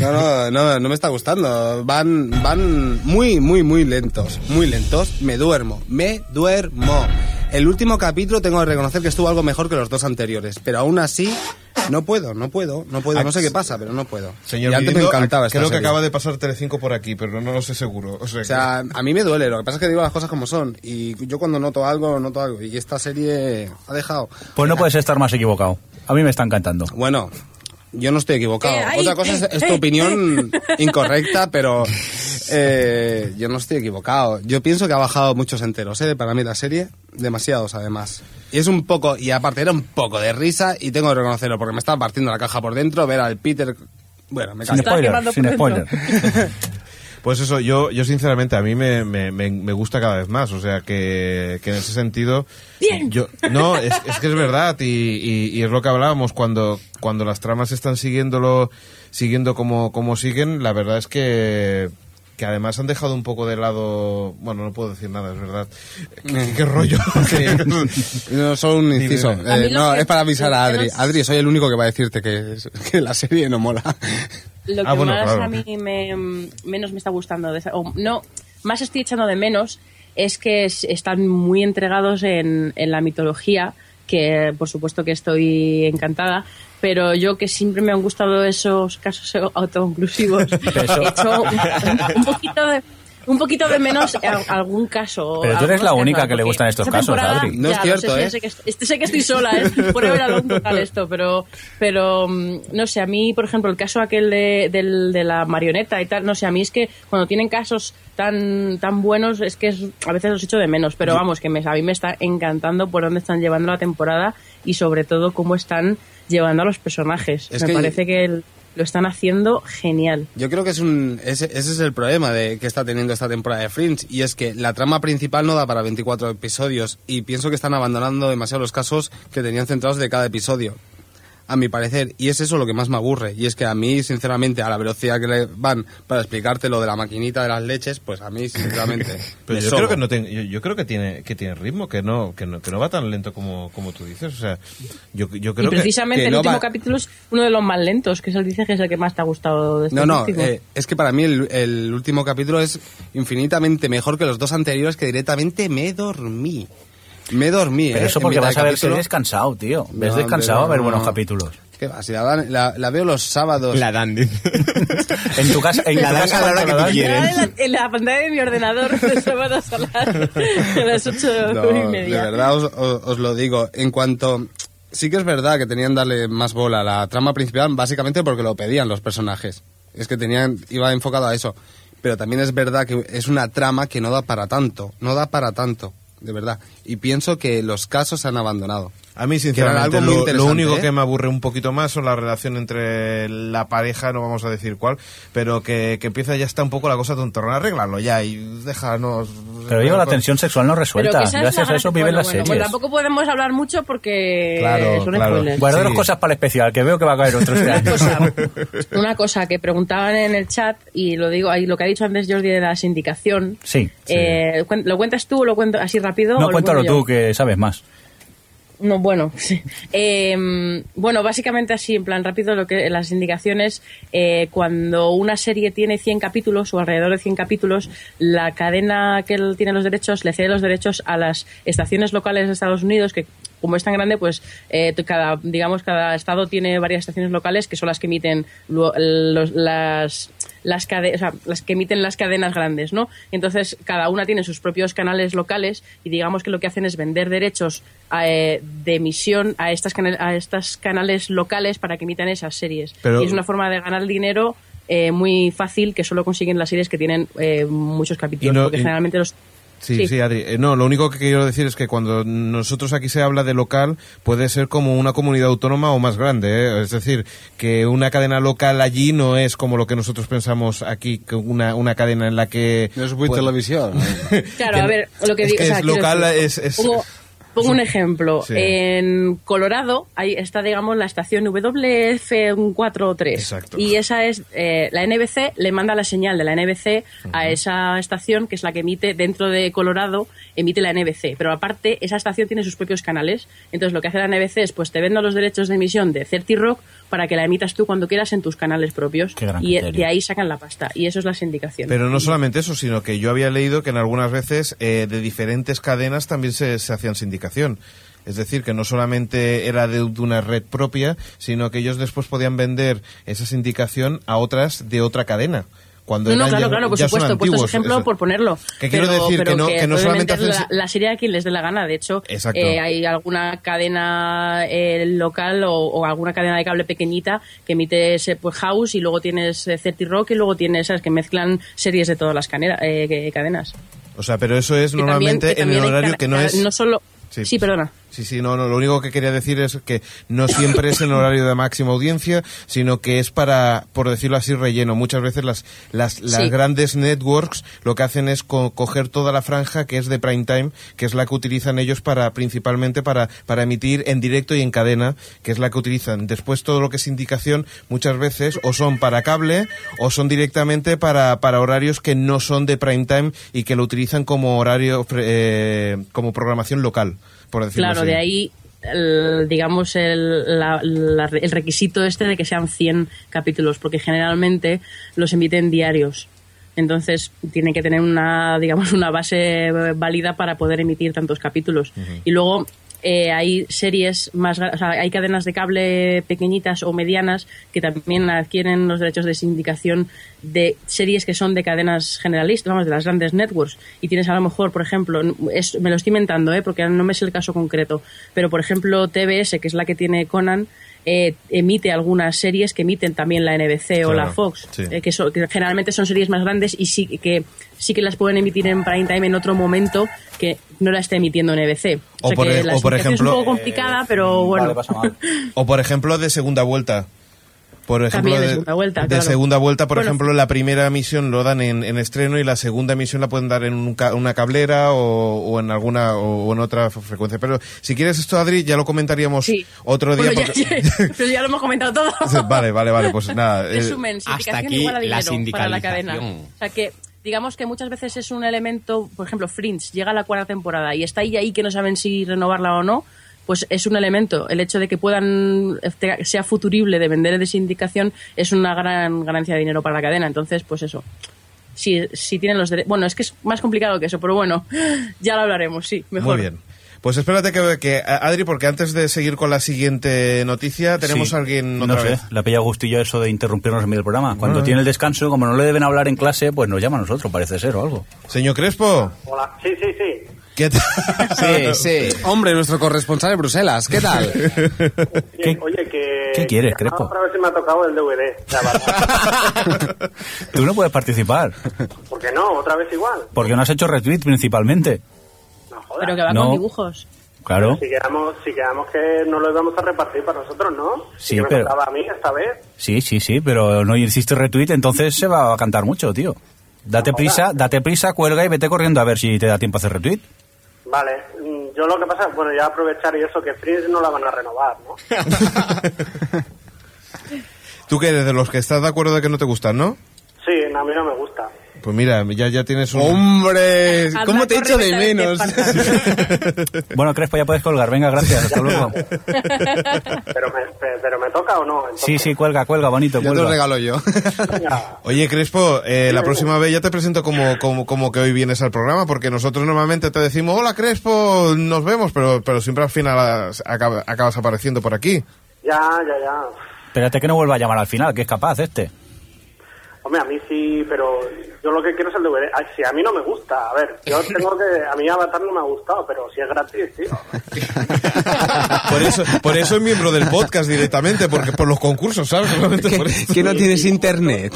No, no, no, no me está gustando. Van, van muy, muy, muy lentos. Muy lentos. Me duermo. Me duermo. El último capítulo tengo que reconocer que estuvo algo mejor que los dos anteriores. Pero aún así, no puedo, no puedo, no puedo. No sé qué pasa, pero no puedo. Señor y antes me encantaba esta creo que serie. acaba de pasar Telecinco por aquí, pero no lo sé seguro. O sea, O sea, a mí me duele, lo que pasa es que digo las cosas como son. Y yo cuando noto algo, noto algo. Y esta serie ha dejado. Pues no puedes estar más equivocado. A mí me está encantando. Bueno, yo no estoy equivocado. Eh, Otra cosa es, es tu opinión incorrecta, pero eh, yo no estoy equivocado. Yo pienso que ha bajado muchos enteros, ¿eh? Para mí la serie, demasiados además. Y es un poco, y aparte era un poco de risa, y tengo que reconocerlo, porque me estaba partiendo la caja por dentro, ver al Peter... Bueno, me Sin callo. spoiler, sin spoiler. Pues eso, yo, yo sinceramente, a mí me, me, me, me gusta cada vez más. O sea, que, que en ese sentido. Yo, no, es, es que es verdad. Y, y, y es lo que hablábamos cuando, cuando las tramas están siguiéndolo, siguiendo como, como siguen. La verdad es que. Que además han dejado un poco de lado. Bueno, no puedo decir nada, es verdad. ¿Qué, qué rollo? Sí. No, solo un inciso. Eh, no, que- es para avisar a Adri. Adri, soy el único que va a decirte que, que la serie no mola. Lo que Ah, bueno, más claro. a mí me, menos me está gustando, de o no, más estoy echando de menos, es que es- están muy entregados en, en la mitología, que por supuesto que estoy encantada, pero yo que siempre me han gustado esos casos autoconclusivos, he hecho un, un poquito de... Un poquito de menos a- algún caso. Pero tú eres la única que le gustan estos casos, Adri. No es cierto, sé, ¿eh? Sé que, est- sé que estoy sola, ¿eh? Por haber algún total esto, pero, pero mm, no sé, a mí, por ejemplo, el caso aquel de, del- de la marioneta y tal, no sé, a mí es que cuando tienen casos tan, tan buenos es que es- a veces los echo de menos, pero vamos, que me, a mí me está encantando por dónde están llevando la temporada y sobre todo cómo están llevando a los personajes. Es me que- parece que el- lo están haciendo genial. Yo creo que es un ese, ese es el problema de que está teniendo esta temporada de Fringe y es que la trama principal no da para 24 episodios y pienso que están abandonando demasiado los casos que tenían centrados de cada episodio. A mi parecer, y es eso lo que más me aburre, y es que a mí, sinceramente, a la velocidad que le van para explicarte lo de la maquinita de las leches, pues a mí, sinceramente, Pero yo sobo. creo que no ten- yo, yo creo que tiene que tiene ritmo, que no que no, que no va tan lento como, como tú dices, o sea, yo, yo creo y precisamente que el no último va- capítulo es uno de los más lentos, que es el dice que es el que más te ha gustado de este No, no, eh, es que para mí el, el último capítulo es infinitamente mejor que los dos anteriores que directamente me dormí. Me dormí, Pero ¿eh? eso porque vas de a ver capítulo. series cansado, tío. Ves No, descansado a ver no, buenos no. capítulos. ¿Qué va? Si la, dan- la, la veo los sábados. La dan. En tu casa, en La tu dan casa a la hora ¿cuánto que tú quieres. en, la, en la pantalla de mi ordenador de sábados a las, a las ocho No, y de media. verdad os, os- os lo digo. En cuanto... Sí que es verdad que tenían darle más bola a la trama principal, básicamente porque lo pedían los personajes. Es que tenían iba enfocado a eso. Pero también es verdad que es una trama que no da para tanto. No da para tanto, de verdad. Y pienso que los casos se han abandonado. A mí, sinceramente, algo lo, único ¿eh? que me aburre un poquito más son la relación entre la pareja, no vamos a decir cuál, pero que, que empieza ya está un poco la cosa tontorrona, arréglalo ya y déjanos... Pero yo la tensión sexual no resuelta. Gracias la a eso viven bueno, las bueno, series. Pues tampoco podemos hablar mucho porque Claro, son claro. Guardaros cosas para el especial, que veo que va a caer otro este año. Una cosa que preguntaban en el chat, y lo digo ahí, lo que ha dicho antes Jordi de la sindicación. Sí. eh, ¿Lo cuentas tú o lo cuento así rápido? o No, lo cuéntalo cuento tú, que sabes más. No, bueno, sí. Eh, bueno, básicamente así, en plan rápido, lo que las indicaciones, eh, cuando una serie tiene 100 capítulos o alrededor de 100 capítulos, la cadena que tiene los derechos le cede los derechos a las estaciones locales de Estados Unidos, que como es tan grande, pues eh, cada, digamos, cada estado tiene varias estaciones locales que son las que emiten lo- los- las las, cade- o sea, las que emiten las cadenas grandes, ¿no? Entonces cada una tiene sus propios canales locales y digamos que lo que hacen es vender derechos eh, de emisión a estas a estos canales locales para que emitan esas series. Pero- y es una forma de ganar dinero eh, muy fácil que solo consiguen las series que tienen eh, muchos capítulos, no- porque y- generalmente los Sí, sí, Adri. Eh, no, lo único que quiero decir es que cuando nosotros aquí se habla de local, puede ser como una comunidad autónoma o más grande. ¿eh? Es decir, que una cadena local allí no es como lo que nosotros pensamos aquí, que una, una cadena en la que... No es muy televisión. Claro, a ver, lo que es digo que o sea, es local, decir, es... es- pongo un ejemplo. Sí. En Colorado ahí está, digamos, la estación WF4-3. Exacto. Y esa es, eh, la NBC le manda la señal de la NBC a esa estación, que es la que emite dentro de Colorado, emite la NBC. Pero aparte, esa estación tiene sus propios canales. Entonces, lo que hace la NBC es, pues, te vendo los derechos de emisión de 30 Rock para que la emitas tú cuando quieras en tus canales propios. Qué gran Y criterio. de ahí sacan la pasta. Y eso es la sindicación. Pero no solamente eso, sino que yo había leído que en algunas veces eh, de diferentes cadenas también se, se hacían Es decir, que no solamente era de, de una red propia, sino que ellos después podían vender esa sindicación a otras de otra cadena. Cuando No, claro, ya, claro, por supuesto. He puesto ese ejemplo por ponerlo. Que quiero decir pero que no- que no pueden solamente hacen- la, la serie a quien les dé la gana. De hecho, Exacto. eh, hay alguna cadena eh, local o, o alguna cadena de cable pequeñita que emite ese, pues, House y luego tienes eh, 30 Rock y luego tienes esas que mezclan series de todas las canera- eh, cadenas. O sea, pero eso es Que normalmente en el horario que no es... No solo... Sí. Sí, perdona. Sí, sí, no, no, lo único que quería decir es que no siempre es en horario de máxima audiencia, sino que es para, por decirlo así, relleno. Muchas veces las, las, las Sí. grandes networks lo que hacen es co- coger toda la franja que es de prime time, que es la que utilizan ellos para, principalmente para, para emitir en directo y en cadena, que es la que utilizan. Después todo lo que es indicación, muchas veces o son para cable o son directamente para, para horarios que no son de prime time y que lo utilizan como horario, eh, como programación local, por decirlo Claro, así. de ahí, el- digamos, el, la- la- el requisito este de que sean 100 capítulos, porque generalmente los emiten diarios. Entonces, tienen que tener una, digamos, una base válida para poder emitir tantos capítulos. Y luego, eh, hay series más, o sea, hay cadenas de cable pequeñitas o medianas que también adquieren los derechos de sindicación de series que son de cadenas generalistas, vamos, de las grandes networks. Y tienes a lo mejor, por ejemplo, es, me lo estoy inventando, ¿eh? porque no me sé el caso concreto, pero por ejemplo TBS, que es la que tiene Conan, eh, emite algunas series que emiten también la NBC o Claro, la Fox, sí. eh, que, son- que generalmente son series más grandes y sí que sí que las pueden emitir en prime time en otro momento que no la esté emitiendo NBC. O O, sea por que e- la o por sindicación es ejemplo- un poco complicada, pero bueno. O por ejemplo de segunda vuelta. Por ejemplo, También de segunda vuelta, de claro. segunda vuelta, por Bueno, ejemplo, la primera emisión lo dan en, en estreno y la segunda emisión la pueden dar en un ca- una cablera o, o en alguna o en otra frecuencia. Pero si quieres esto, Adri, ya lo comentaríamos Sí. otro día. Bueno, porque- ya- pero ya lo hemos comentado todo. vale, vale, vale, pues nada. eh, Resumen, sindicación aquí igual a la para la cadena. O sea que digamos que muchas veces es un elemento, por ejemplo, Fringe llega a la cuarta temporada y está ahí ahí que no saben si renovarla o no, pues es un elemento. El hecho de que puedan este, sea futurible de vender de sindicación es una gran ganancia de dinero para la cadena. Entonces, pues eso. Si, si tienen los derechos. Bueno, es que es más complicado que eso, pero bueno, ya lo hablaremos, sí, mejor. Muy bien. Pues espérate que, que, Adri, porque antes de seguir con la siguiente noticia, tenemos Sí. a alguien No otra sé, vez. le pilla gustillo eso de interrumpirnos en medio del programa. Cuando Ah. tiene el descanso, como no le deben hablar en clase, pues nos llama a nosotros, parece ser, o algo. Señor Crespo. Hola, sí, sí, sí. ¿Qué tal? Sí, sí. Hombre, nuestro corresponsal de Bruselas, ¿qué tal? Bien, Oye, que... qué quieres, que Crespo? Otra vez se me ha tocado el DVD. Tú no puedes participar, ¿Por qué no? Otra vez igual. porque no has hecho retweet principalmente. Pero que va No. con dibujos. Claro. Si quedamos, si quedamos que no lo íbamos a repartir para nosotros, ¿no? Sí, que me pero- tocaba a mí esta vez. Sí, sí, sí, pero no hiciste retweet, entonces se va a cantar mucho, tío. Date prisa, date prisa, cuelga y vete corriendo a ver si te da tiempo a hacer retweet. Vale, mm, yo lo que pasa, bueno, ya aprovechar y eso, que Fringe no la van a renovar, ¿no? Tú que eres de los que estás de acuerdo de que no te gustan, ¿no? Sí, a mí no me gusta. Pues mira, ya, ya tienes un... ¡Hombre! ¿Cómo te corre, echo de menos? Bueno, Crespo, ya puedes colgar, venga, gracias, hasta luego. Pero me, pe- pero me toca o no. Entonces, Sí, sí, cuelga, cuelga, bonito, Ya te lo regalo yo. Oye, Crespo, eh, la próxima vez ya te presento como, como, como que hoy vienes al programa, porque nosotros normalmente te decimos, hola Crespo, nos vemos, pero, pero siempre al final as- acaba- acabas apareciendo por aquí. Ya, ya, ya. Espérate que no vuelva a llamar al final, que es capaz este. Hombre, a mí sí, pero yo lo que quiero es el DVD. Ay, si a mí no me gusta, a ver, yo tengo que... A mí Avatar no me ha gustado, pero si es gratis, tío. Por eso, por eso es miembro del podcast directamente, porque por los concursos, ¿sabes? Por. Que no tienes internet.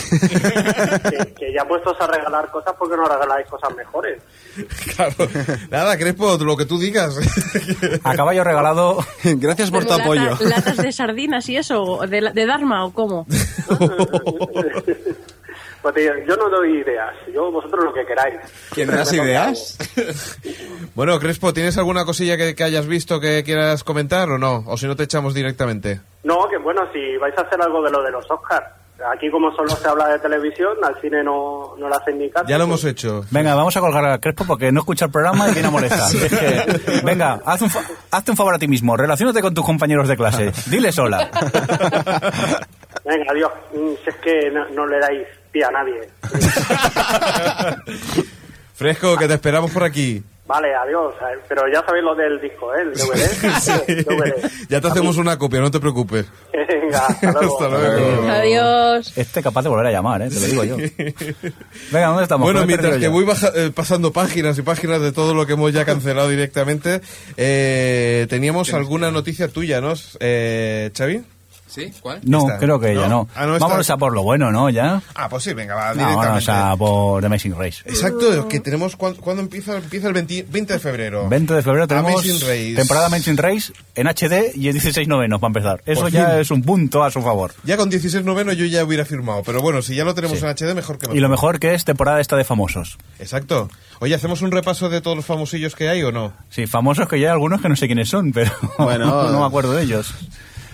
que, que ya puestos a regalar cosas, porque no regaláis cosas mejores? Claro. Nada, Crespo, lo que tú digas. A caballo regalado. Gracias por tu Lata- apoyo. ¿Latas de sardinas y eso? ¿O ¿De, de Dharma o cómo? Pues tío, yo no doy ideas, yo vosotros lo que queráis. ¿Quién das ideas? Bueno, Crespo, ¿tienes alguna cosilla que, que hayas visto que quieras comentar o no? O si no te echamos directamente. No, que bueno, si vais a hacer algo de lo de los Oscars. Aquí como solo se habla de televisión, al cine no, no le hacen ni caso. Ya lo hemos hecho. Venga, vamos a colgar a Crespo porque no escucha el programa y viene a molestar. Es que, venga, haz un fa- hazte un favor a ti mismo. Relaciónate con tus compañeros de clase. Diles hola. Venga, adiós. Si es que no, no le dais a nadie. Fresco, que te esperamos por aquí. Vale, adiós. Eh, Pero ya sabéis lo del disco, ¿eh? El DVD. DVD. Ya te hacemos una copia, no te preocupes. Venga, hasta luego. Hasta luego. Adiós. Este es capaz de volver a llamar, ¿eh? te lo digo yo. Venga, ¿dónde estamos? Bueno, he mientras que yo. voy baja- eh, pasando páginas y páginas de todo lo que hemos ya cancelado directamente, eh, teníamos alguna noticia tuya, ¿no? Eh, Xavi. ¿Sí? ¿Cuál? No, Esta. creo que ya no. Ah, no. Vámonos a por lo bueno, ¿no? Ya. Ah, pues sí, venga, va, No, vámonos directamente. a por The Amazing Race. Exacto, que tenemos, ¿cuándo, empieza? Empieza el 20, 20 de febrero. 20 de febrero tenemos Amazing Race. temporada Amazing Race en HD y en 16 novenos para empezar. Eso Por ya fin. es un punto a su favor. Ya con 16 noveno yo ya hubiera firmado, pero bueno, si ya lo tenemos en HD, mejor que mejor. Y lo mejor que es temporada esta de famosos. Exacto. Oye, ¿hacemos un repaso de todos los famosillos que hay o no? Sí, famosos que ya hay algunos que no sé quiénes son, pero Bueno, no me acuerdo de ellos.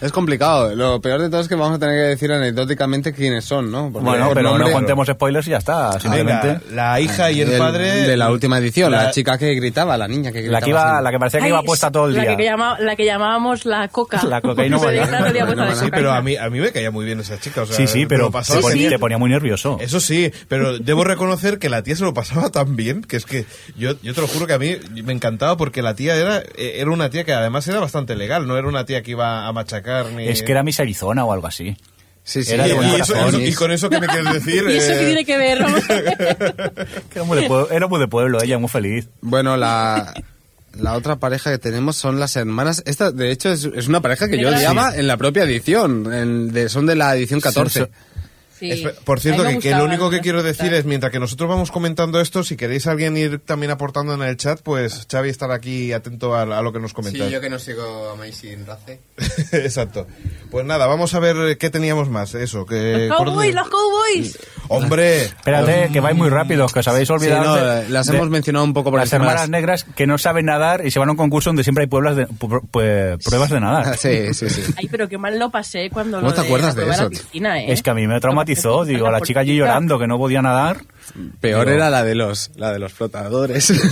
Es complicado. Lo peor de todo es que vamos a tener que decir anecdóticamente quiénes son, ¿no? Porque- Bueno, pero nombre. no contemos spoilers y ya está. Simplemente. Venga, la hija y el Del- padre... de la última edición, la, la- chica que gritaba, la niña que gritaba. La que, iba, la que parecía que Ay, iba puesta todo el la día. Que llama- la que llamábamos la coca. La cocaína de Sí, pero a mí, a mí me caía muy bien esa chica. O sea, sí, sí, pero pasaba ponía, genial. te ponía muy nervioso. Eso sí, pero debo reconocer que la tía se lo pasaba tan bien que es que yo, yo te lo juro que a mí me encantaba porque la tía era, eh, era una tía que además era bastante legal, no era una tía que iba a machacar Es que era Miss Arizona o algo así. Sí, sí. Era de y, eso- corazón. eso- y con eso que me quieres decir... ¿Y eso eh, qué tiene que ver? Era muy, de pueblo, era muy de pueblo, ella muy feliz. Bueno, la, la otra pareja que tenemos son las hermanas. Esta, de hecho, es, es una pareja que yo odiaba en la propia edición. en- de- son de la edición 14. Son- Sí. Por cierto, que, lo único que quiero decir es, mientras que nosotros vamos comentando esto, si queréis alguien ir también aportando en el chat, pues Xavi estará aquí atento a, a lo que nos comentas. Sí, yo que no sigo Amazing Race. Exacto. Pues nada, vamos a ver qué teníamos más. Eso, que... Los cowboys, los cowboys. ¡Hombre! Espérate, que vais muy rápido, que os habéis Sí, olvidado. no, de- las de- hemos mencionado un poco por Las encima. hermanas negras que no saben nadar y se van a un concurso donde siempre hay pueblas de, pu- pu- pruebas de nadar. Sí, sí, sí. Ay, pero qué mal lo pasé cuando ¿Cómo lo te acuerdas la de eso, la piscina, ¿eh? Es que a mí me traumatizó, digo, la chica allí llorando que no podía nadar. Peor Digo, era la de los, la de los flotadores.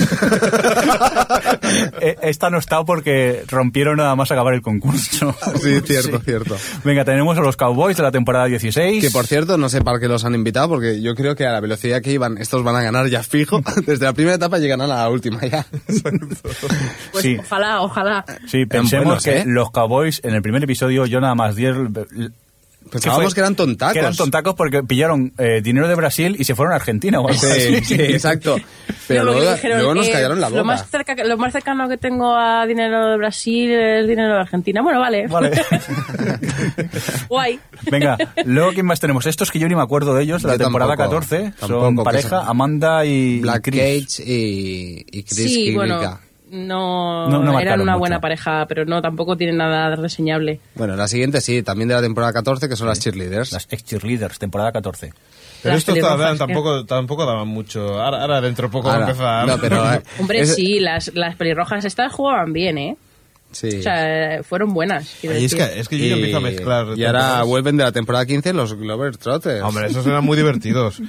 Eh, Esta no está porque rompieron nada más acabar el concurso. sí, cierto, cierto. Venga, tenemos a los Cowboys de la temporada 16. Que por cierto, no sé para qué los han invitado, porque yo creo que a la velocidad que iban, estos van a ganar ya fijo. Desde la primera etapa llegan a la última ya. Pues sí. ojalá, ojalá. Sí, pensemos buenos, que ¿eh? los Cowboys en el primer episodio yo nada más di el- Pensábamos que eran tontacos. que eran tontacos porque pillaron eh, dinero de Brasil y se fueron a Argentina o algo Sí, así. sí, exacto. Pero luego, dijeron, luego nos eh, callaron la boca. Lo más, cerca, lo más cercano que tengo a dinero de Brasil es dinero de Argentina. Bueno, vale. Vale. Guay. Venga, luego ¿quién más tenemos? Estos que yo ni me acuerdo de ellos, de la temporada tampoco, 14. tampoco, son pareja, son- Amanda y Black Chris. Cage y, y Chris Sí, Kiriga. bueno, no, No, no eran una mucho. buena pareja, pero no, tampoco tienen nada reseñable. Bueno, la siguiente sí, también de la temporada 14, que son las cheerleaders. Las ex cheerleaders, temporada 14. Pero Las estos tampoco, tampoco daban mucho. Ahora, ahora dentro de poco va a Ahora, empezar. no, pero, eh, Hombre, es- sí, las, las pelirrojas estas jugaban bien, ¿eh? Sí. O sea, fueron buenas. Ay, es, que, es que yo ya empiezo a mezclar. Y ahora vuelven de la temporada 15 los Glover Trotters. Hombre, esos eran muy divertidos.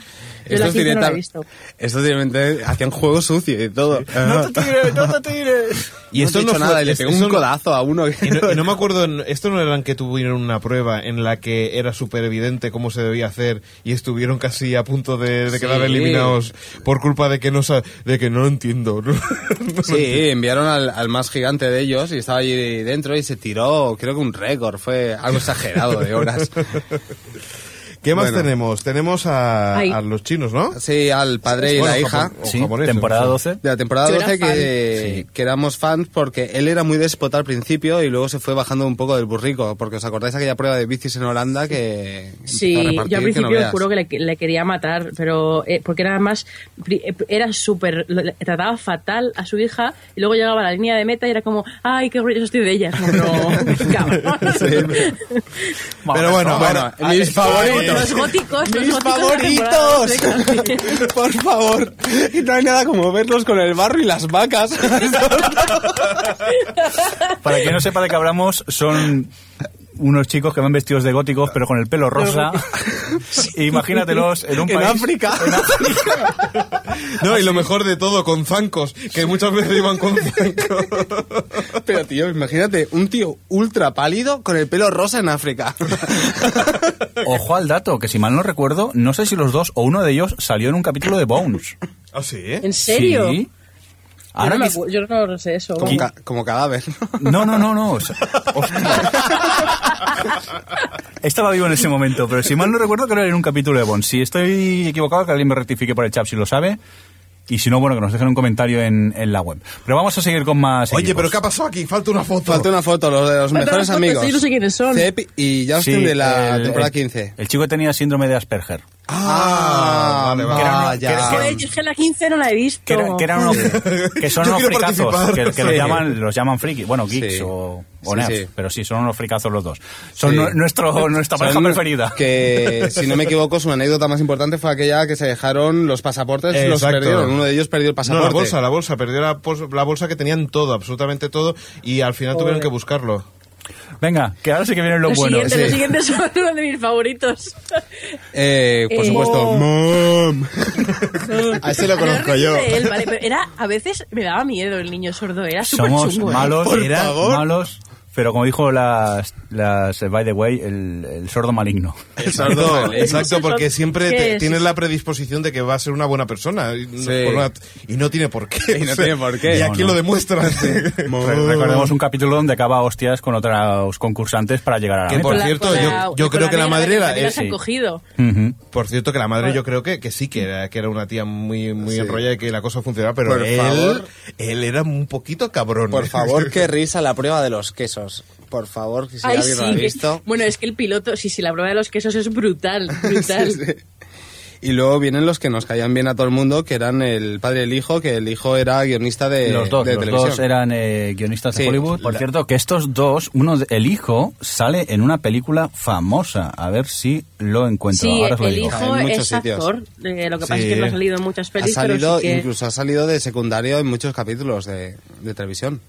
Yo la Estos 15 no la he directa- visto. Estos directamente hacían juego sucio y todo. ¡No te tires, no te tires! Y no esto no fue- nada, y le pegó un codazo a uno. que- Y no, y no me acuerdo, esto no eran que tuvieron una prueba en la que era súper evidente cómo se debía hacer y estuvieron casi a punto de, de Sí. quedar eliminados por culpa de que no de que no entiendo. ¿no? No Sí, enviaron al, al más gigante de ellos y estaba allí dentro y se tiró, creo que un récord, fue algo exagerado de horas. ¿Qué más Bueno. tenemos? Tenemos a, a los chinos, ¿no? Sí, al padre y Bueno, la hija. Sí, japoneses, temporada sí. 12. De la temporada Yo era 12 que, que éramos fans porque él era muy déspota al principio y luego se fue bajando un poco del burrico. Porque os acordáis aquella prueba de bicis en Holanda que. Sí, yo al que no principio juro que le, le quería matar, pero eh, porque era más, eh, era súper, trataba fatal a su hija y luego llegaba a la línea de meta y era como, ay, qué orgulloso estoy de ella. Es como, no, cabrón. Pero bueno, Bueno, ahora- mis favoritos. Los góticos, los ¡Mis góticos favoritos! Por favor. Y no hay nada como verlos con el barro y las vacas. Para quien no sepa de qué hablamos, son unos chicos que van vestidos de góticos, pero con el pelo rosa. Imagínatelos en un En país... África. en África. No, y lo mejor de todo, con zancos, que muchas veces iban con zancos. Pero tío, imagínate, un tío ultra pálido con el pelo rosa en África. Ojo al dato, que si mal no recuerdo, no sé si los dos o uno de ellos salió en un capítulo de Bones. ¿Ah, sí? ¿En serio? Sí. Yo Ahora no, yo no sé eso. Como, ca- como cadáver. No, no, no, no. o sea, hostia. Estaba vivo en ese momento, pero si mal no recuerdo que era en un capítulo de Bond. Si estoy equivocado, que alguien me rectifique por el chat si lo sabe. Y si no, bueno, que nos dejen un comentario en, en la web. Pero vamos a seguir con más. Oye, equipos. pero ¿qué ha pasado aquí? Falta una foto. Falta una foto, los de los Falta mejores amigos. sí, no sé quiénes son. Cep y Justin Sí, de la el- temporada el- 15. El chico tenía síndrome de Asperger. Ah, vale, vale. Que era- vaya. que era- Joder, yo es que la 15 no la he visto. Que, era- que eran unos, que son unos fricazos, que, los llaman, los llaman friki, bueno, geeks Sí. o, o Sí, nerds, sí. pero sí, son unos fricazos los dos. Son nuestro, nuestra pareja Son preferida. Que, si no me equivoco, su anécdota más importante fue aquella que se dejaron los pasaportes, los Exacto. perdieron. Uno de ellos perdió el No, pasaporte. la bolsa, la bolsa. Perdió la, la bolsa que tenían todo, absolutamente todo, y al final tuvieron que buscarlo. Venga, que ahora sí que vienen los Los buenos. siguientes, los siguientes son uno de mis favoritos. Eh, por Eh, supuesto, oh. Mom. A ese lo No conozco yo. él, vale, pero era, a veces me daba miedo el niño sordo, era súper Somos chungo. ¿eh? malos, Por era favor. malos, pero como dijo las, las by the way, el, el sordo maligno. Exacto, exacto, porque siempre tienes la predisposición de que va a ser una buena persona y, no, Sí. por una- y no tiene por qué. Y no tiene por qué. Y No, aquí no. lo demuestra. Re- Recordemos un capítulo donde acaba hostias con otros concursantes para llegar a la Que meta. por la- cierto, yo- yo creo que la madre era- eh, sí. cogido. Por cierto, que la madre yo creo que, que sí, que era, que era una tía muy, muy Sí. enrollada y que la cosa funcionaba, pero Por él, favor. él era un poquito cabrón. Por ¿eh? favor, qué risa la prueba de los quesos. Por favor, si Ay, alguien lo ha visto. Bueno, es que el piloto, sí, sí, la prueba de los quesos es brutal, brutal. Sí, sí. Y luego vienen los que nos caían bien a todo el mundo, que eran el padre y el hijo, que el hijo era guionista de, los dos, de los televisión. dos eran eh, guionistas de Sí. Hollywood. Por La- cierto, que estos dos, uno, de- el hijo, sale en una película famosa. A ver si lo encuentro. Sí, Ahora os lo el digo. hijo En muchos es sitios. actor, eh, lo que pasa Sí. es que no ha salido en muchas Ha pelis, salido, pero sí que... incluso ha salido de secundario en muchos capítulos de, de televisión.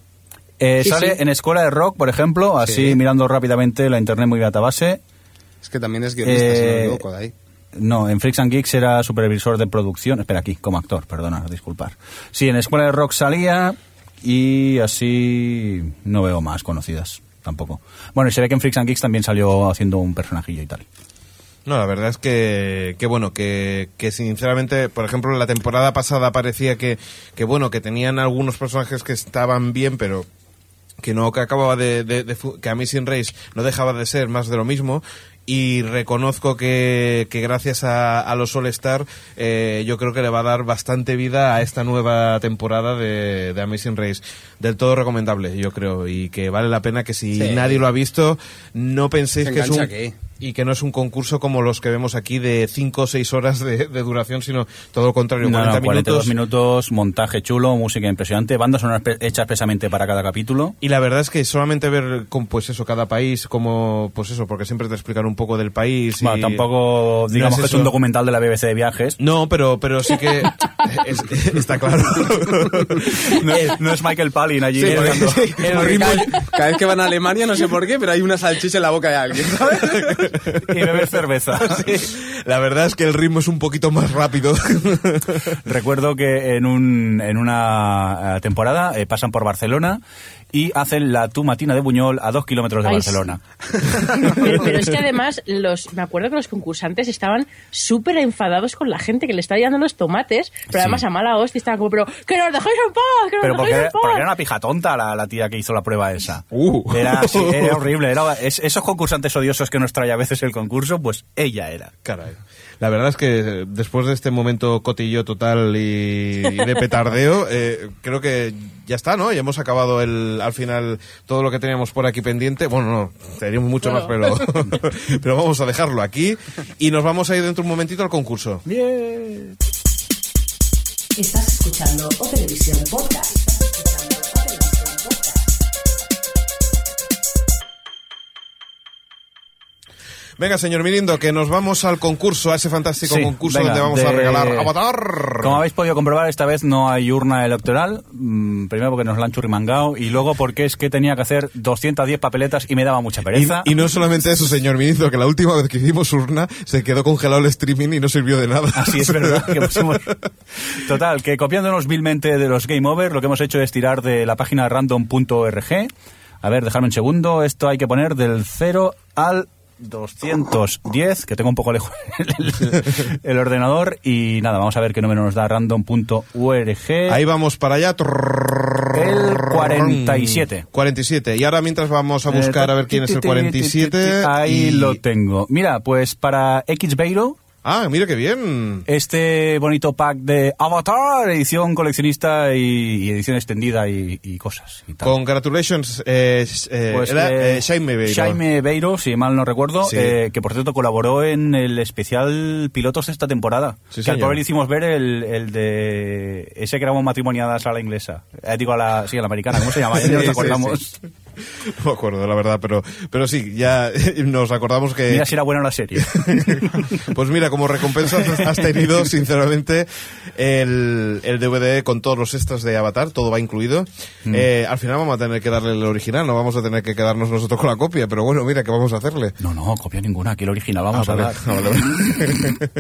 Eh, Sí, sale sí. en Escuela de Rock, por ejemplo, así Sí. mirando rápidamente la internet muy database. Es que también es guionista, si no me Eh, equivoco, de ahí. No, en Freaks and Geeks era supervisor de producción. Espera, aquí, como actor, perdona, disculpar. Sí, en Escuela de Rock salía y así no veo más conocidas tampoco. Bueno, y se ve que en Freaks and Geeks también salió haciendo un personajillo y tal. No, la verdad es que, que bueno, que, que sinceramente, por ejemplo, en la temporada pasada parecía que, que bueno, que tenían algunos personajes que estaban bien, pero que no que acababa de, de- de que Amazing Race no dejaba de ser más de lo mismo y reconozco que, que gracias a, a los All Star eh, yo creo que le va a dar bastante vida a esta nueva temporada de, de Amazing Race del todo recomendable yo creo y que vale la pena que si Sí. nadie lo ha visto no penséis que es un aquí. Y que no es un concurso como los que vemos aquí de 5 o 6 horas de, de duración, sino todo lo contrario, No, 40 no, 42 minutos. minutos, montaje chulo, música impresionante, bandas sonoras hechas expresamente para cada capítulo. Y la verdad es que solamente ver, con, pues eso, cada país, como, pues eso, porque siempre te explican un poco del país. y- Bueno, tampoco digamos No que es un documental de la BBC de viajes. No, pero, pero sí que es- está claro. No, no es Michael Palin allí. Sí, cada vez que van a Alemania, no sé por qué, pero hay una salchicha en la boca de alguien, ¿sabes? y beber cerveza. La verdad es que el ritmo es un poquito más rápido. Recuerdo que en, un, en una eh, temporada eh, pasan por Barcelona y hacen la tumatina de Buñol a dos kilómetros de Ay, Barcelona. Pero, pero es que además, los, me acuerdo que los concursantes estaban súper enfadados con la gente que le estaba llevando los tomates, pero Sí. además a mala hostia estaban como, pero ¡que nos dejéis en paz! ¡que nos Pero porque, en paz! porque era una pija tonta la, la tía que hizo la prueba esa. Uh. Era, sí, era horrible. Era, es- esos concursantes odiosos que nos trae a veces el concurso, pues ella era. Caray. La verdad es que después de este momento cotillo total y, y de petardeo, eh, creo que ya está, ¿no? Ya hemos acabado el, al final todo lo que teníamos por aquí pendiente. Bueno, no, teníamos mucho más, pero, pero vamos a dejarlo aquí y nos vamos a ir dentro de un momentito al concurso. Bien. Estás escuchando O Televisión Podcast. Venga, señor Mirindo, que nos vamos al concurso, a ese fantástico Sí, concurso venga, donde vamos a regalar Avatar. Como habéis podido comprobar, esta vez no hay urna electoral. Mm, Primero porque nos la han churrimangado y luego porque es que tenía que hacer 210 papeletas y me daba mucha pereza. Y, y no solamente eso, señor Mirindo, que la última vez que hicimos urna se quedó congelado el streaming y no sirvió de nada. Así es verdad. que pusimos- Total, que copiándonos vilmente de los Game Over, lo que hemos hecho es tirar de la página random.org. A ver, dejadme un segundo. Esto hay que poner del 0 al 210, que tengo un poco lejos el, ordenador. Y nada, vamos a ver qué número nos da random.org. Ahí vamos para allá. El 47. 47. Y ahora mientras vamos a buscar a ver quién es el 47. Ahí lo tengo. Mira, pues para X Beiro. Ah, mira qué bien. Este bonito pack de Avatar, edición coleccionista y, y edición extendida y, y cosas. y tal. Congratulations, eh, eh, Pues, era eh, Jaime Beiro. Jaime Beiro, si mal no recuerdo, Sí. eh, que por cierto colaboró en el especial pilotos de esta temporada. Sí, que al pobre le hicimos ver el, el de ese que grabó matrimoniadas a la inglesa. Eh, digo a la, sí, a la americana, ¿cómo se llama? Ya Sí, nos acordamos. Sí. No me acuerdo, la verdad, pero, pero sí, ya nos acordamos que... Mira si era buena la serie. Pues mira, como recompensa has- tenido, sinceramente, el, el DVD con todos los extras de Avatar, todo va incluido. Mm. Eh, al final vamos a tener que darle el original, no vamos a tener que quedarnos nosotros con la copia, pero bueno, mira, ¿qué vamos a hacerle? No, no, copia ninguna, aquí el original vamos Ah, a vale. dar. Ah, vale, vale.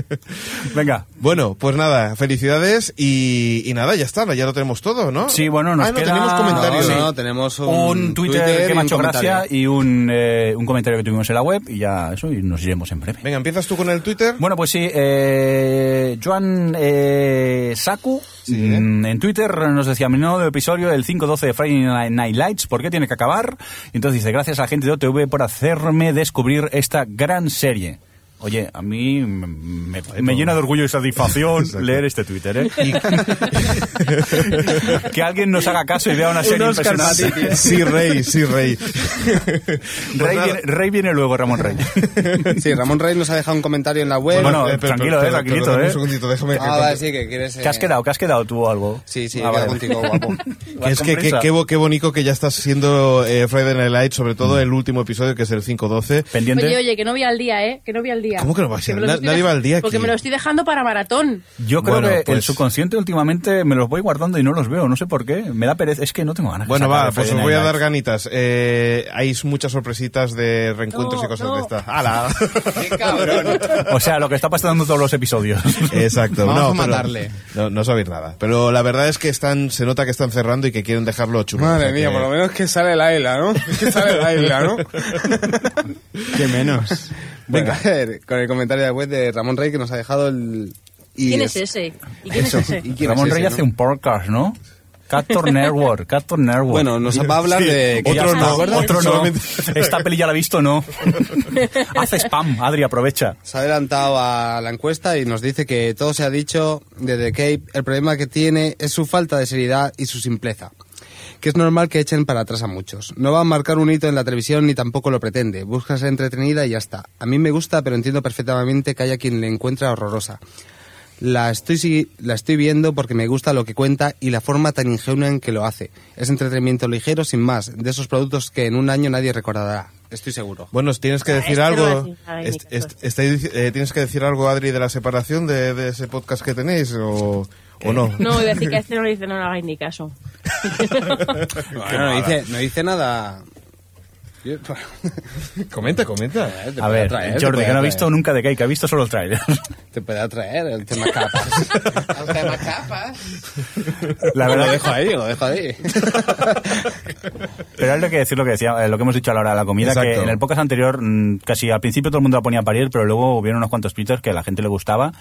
Venga. Bueno, pues nada, felicidades y, y nada, ya está, ya lo tenemos todo, ¿no? Sí, bueno, nos Ah, no, queda tenemos comentarios. No, no, tenemos un, un Twitter, Twitter que me ha hecho gracia y un, eh, un comentario que tuvimos en la web y ya eso, y nos iremos en breve. Venga, ¿empiezas tú con el Twitter? Bueno, pues sí, eh, Joan eh, Saku mm, en Twitter nos decía, mi nuevo episodio, el 5-12 de Friday Night Lights, ¿por qué tiene que acabar? Y entonces dice, gracias a la gente de OTV por hacerme descubrir esta gran serie. Oye, a mí me, me- me llena de orgullo y satisfacción leer este Twitter, ¿eh? que alguien nos haga caso y vea una serie Un Oscar impresionante. Sí, Rey, sí, Rey. Rey, viene, Rey viene luego, Ramón Rey. Sí, Ramón Rey nos ha dejado un comentario en la web. Bueno, eh, tranquilo, eh, tranquilito, eh. Un segundito, déjame. Ah, vale, sí, que quieres... ¿Qué has eh, quedado? ¿Qué has quedado tú o algo? Sí, sí, Ah, vale. contigo, guapo. Que es que, qué, bo- qué bonito que ya estás siendo eh, Friday Night Lights, sobre todo el último episodio que es el 5-12. Pendiente. Oye, oye, que no voy al día, ¿eh? Que no voy al día. ¿Cómo que no va a los Na- nadie va al día Porque aquí. me lo estoy dejando para maratón. Yo creo Bueno, que el pues- subconsciente últimamente me los voy guardando y no los veo, no sé por qué. Me da pereza, es que no tengo ganas. de Bueno, va, el pues os voy a dar ganitas. Eh, hay muchas sorpresitas de reencuentros No, y cosas no. de estas. ¡Hala! ¡Qué cabrón! O sea, lo que está pasando en todos los episodios. Exacto. Vamos no, a pero- matarle. No, no sabéis nada. Pero la verdad es que están, se nota que están cerrando y que quieren dejarlo chulo. O Madre sea mía, que- por lo menos que sale la isla, ¿no? Es que sale la isla, ¿no? Qué menos. Venga, a ver, con el comentario de la web de Ramón Rey que nos ha dejado el... y ¿Quién es ese? ¿Y quién Eso. es ese? ¿Y quién Ramón es ese, Rey no? hace un podcast, ¿no? Captor Network, Captor Network. Bueno, nos va a hablar Sí, de... otro no. Otro no. Esta peli ya la ha visto, no. Hace spam, Adri, aprovecha. Se ha adelantado a la encuesta y nos dice que todo se ha dicho de The Cape. El problema que tiene es su falta de seriedad y su simpleza. Que es normal que echen para atrás a muchos. No va a marcar un hito en la televisión ni tampoco lo pretende. Busca ser entretenida y ya está. A mí me gusta, pero entiendo perfectamente que haya quien le encuentra horrorosa. La estoy, la estoy viendo porque me gusta lo que cuenta y la forma tan ingenua en que lo hace. Es entretenimiento ligero, sin más, de esos productos que en un año nadie recordará. Estoy seguro. Bueno, tienes que decir este no algo. es estáis eh, ¿Tienes que decir algo, Adri, de la separación de, de ese podcast que tenéis o, o no? No, voy a decir que a este no le dice no le hagáis ni caso. Bueno, no dice, no dice nada. Comenta, comenta. Te A ver, Jordi, que no ha visto nunca de Cake, ha visto solo el trailer. Te puede atraer el tema capas. el tema capas. La Lo verdad, dejo ahí, lo dejo ahí. Pero hay que decir lo que decía, eh, lo que hemos dicho a la hora de la comida, Exacto. que en el podcast anterior mm, casi al principio todo el mundo la ponía a parir, pero luego hubieron unos cuantos twitters que a la gente le gustaba.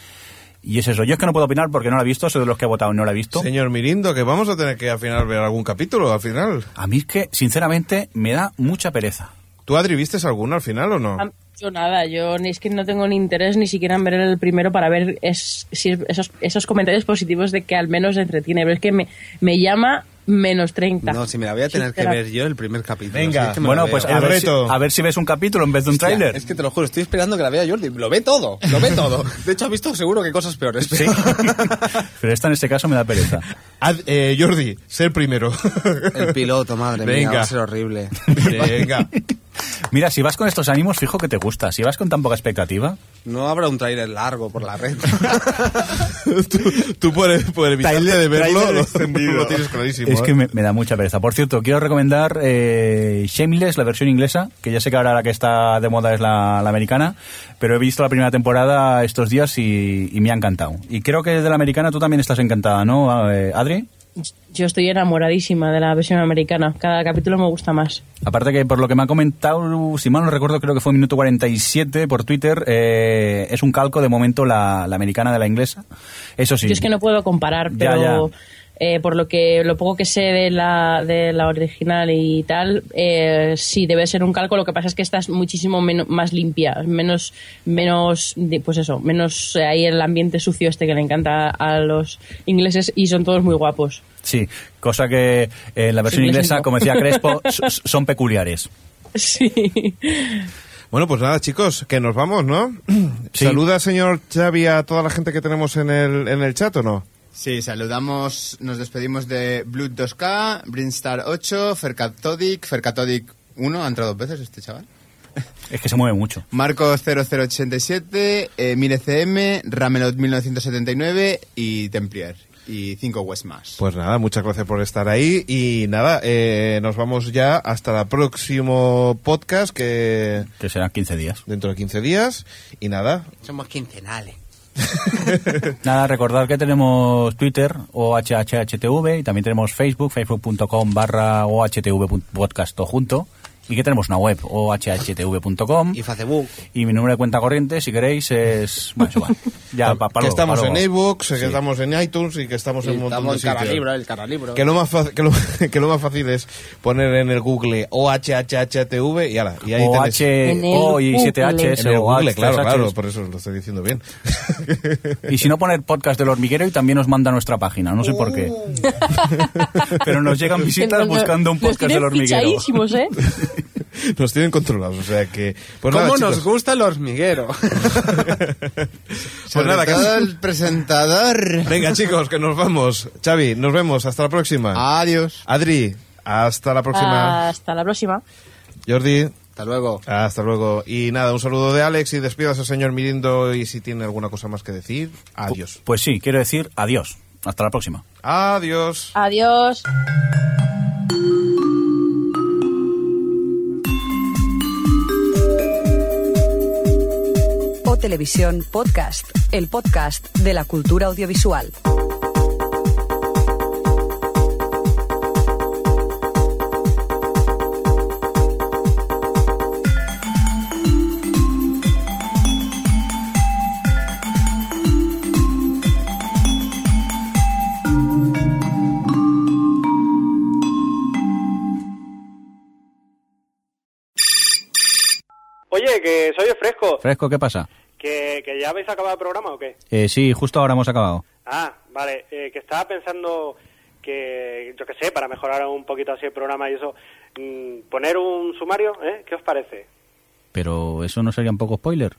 Y es eso, yo es que no puedo opinar porque no la he visto, soy de los que he votado y no la he visto. Señor Mirindo, que vamos a tener que al final ver algún capítulo, al final. A mí es que, sinceramente, me da mucha pereza. ¿Tú, Adri, vistes alguno al final o no? Yo nada, yo ni es que no tengo ni interés ni siquiera en ver el primero para ver es, si esos, esos comentarios positivos de que al menos entretiene, pero es que me, me llama menos 30. No, si me la voy a tener que ver yo el primer capítulo. Venga, si es que me Bueno, pues a ver, si, a ver si ves un capítulo en vez de un tráiler. Es que te lo juro, estoy esperando que la vea Jordi. Lo ve todo, lo ve todo. De hecho, ha visto seguro que cosas peores. Sí. Pero esta en este caso me da pereza. Ad- eh, Jordi, ser primero. El piloto, madre mía, Venga. va a ser horrible. Venga. Mira, si vas con estos ánimos, fijo que te gusta. Si vas con tan poca expectativa, No habrá un tráiler largo por la red. Tú por, por evitarte de verlo, lo, tienes clarísimo. es ¿eh? que me, me da mucha pereza. Por cierto, quiero recomendar eh, Shameless, la versión inglesa, que ya sé que ahora la que está de moda es la, la americana, pero he visto la primera temporada estos días y, y me ha encantado. Y creo que de la americana tú también estás encantada, ¿no, eh, Adri? Yo estoy enamoradísima de la versión americana. Cada capítulo me gusta más. Aparte que por lo que me ha comentado, si mal no recuerdo, creo que fue minuto 47 por Twitter, eh, es un calco de momento la, la americana de la inglesa. Eso sí. Yo es que no puedo comparar, Ya, pero ya. Eh, por lo que lo poco que sé de la, de la original y tal, eh, sí debe ser un calco. Lo que pasa es que esta es muchísimo meno- más limpia, menos, menos, pues eso, menos eh, ahí el ambiente sucio este que le encanta a los ingleses y son todos muy guapos. Sí, cosa que en la versión Sí, inglesa, como decía Crespo, son peculiares. Sí. Bueno, pues nada, chicos, que nos vamos, ¿no? Saluda, señor Xavi, a toda la gente que tenemos en el, en el chat, ¿o no? Sí, saludamos, nos despedimos de Blood 2K, Brinstar 8, Fercatodic, Fercatodic 1, ha entrado dos veces este chaval. Es que se mueve mucho. Marcos 0087, eh, 1000CM, Ramelot 1979 y Templier. Y 5 West más. Pues nada, muchas gracias por estar ahí y nada, eh, nos vamos ya hasta el próximo podcast que... Que serán 15 días. Dentro de 15 días y nada, Somos quincenales. Nada, recordar que tenemos Twitter, OHHHTV, y también tenemos Facebook, facebook.com barra OHTV podcast junto. Y que tenemos una web, ohhtv.com. Y Facebook. Y mi número de cuenta corriente, si queréis, es... Bueno, es igual. Ya, pa- pa que estamos pa en luego. ebooks, que Sí. estamos en iTunes y que estamos en un montón Estamos de sitios. libro, el cara libro. Que lo, más que, lo, que lo más fácil es poner en el Google OHHHTV y ala, y ahí O H, O y 7 Google. H, En el Google, claro, H. claro, por eso lo estoy diciendo bien. Y si no, poner podcast del hormiguero y también nos manda a nuestra página, no sé por qué. Pero nos llegan visitas buscando un podcast del hormiguero. ¿eh? Nos tienen controlados, o sea que... Pues ¿Cómo nada, nos gusta el hormiguero? Pues nada, el presentador. Venga, chicos, que nos vamos. Xavi, nos vemos. Hasta la próxima. Adiós. Adri, hasta la próxima. Hasta la próxima. Jordi, Hasta luego. hasta luego. Y nada, un saludo de Alex y despidas al señor Mirindo y si tiene alguna cosa más que decir, adiós. Pues sí, quiero decir adiós. Hasta la próxima. Adiós. Adiós. Televisión Podcast, el podcast de la cultura audiovisual. Oye, que soy fresco. Fresco, ¿qué pasa? ¿Que, ¿Que ya habéis acabado el programa o qué? Eh, sí, justo ahora hemos acabado. Ah, vale. eh, que estaba pensando que, yo qué sé, para mejorar un poquito así el programa y eso, mm, poner un sumario, ¿eh? ¿Qué os parece? Pero eso no sería un poco spoiler.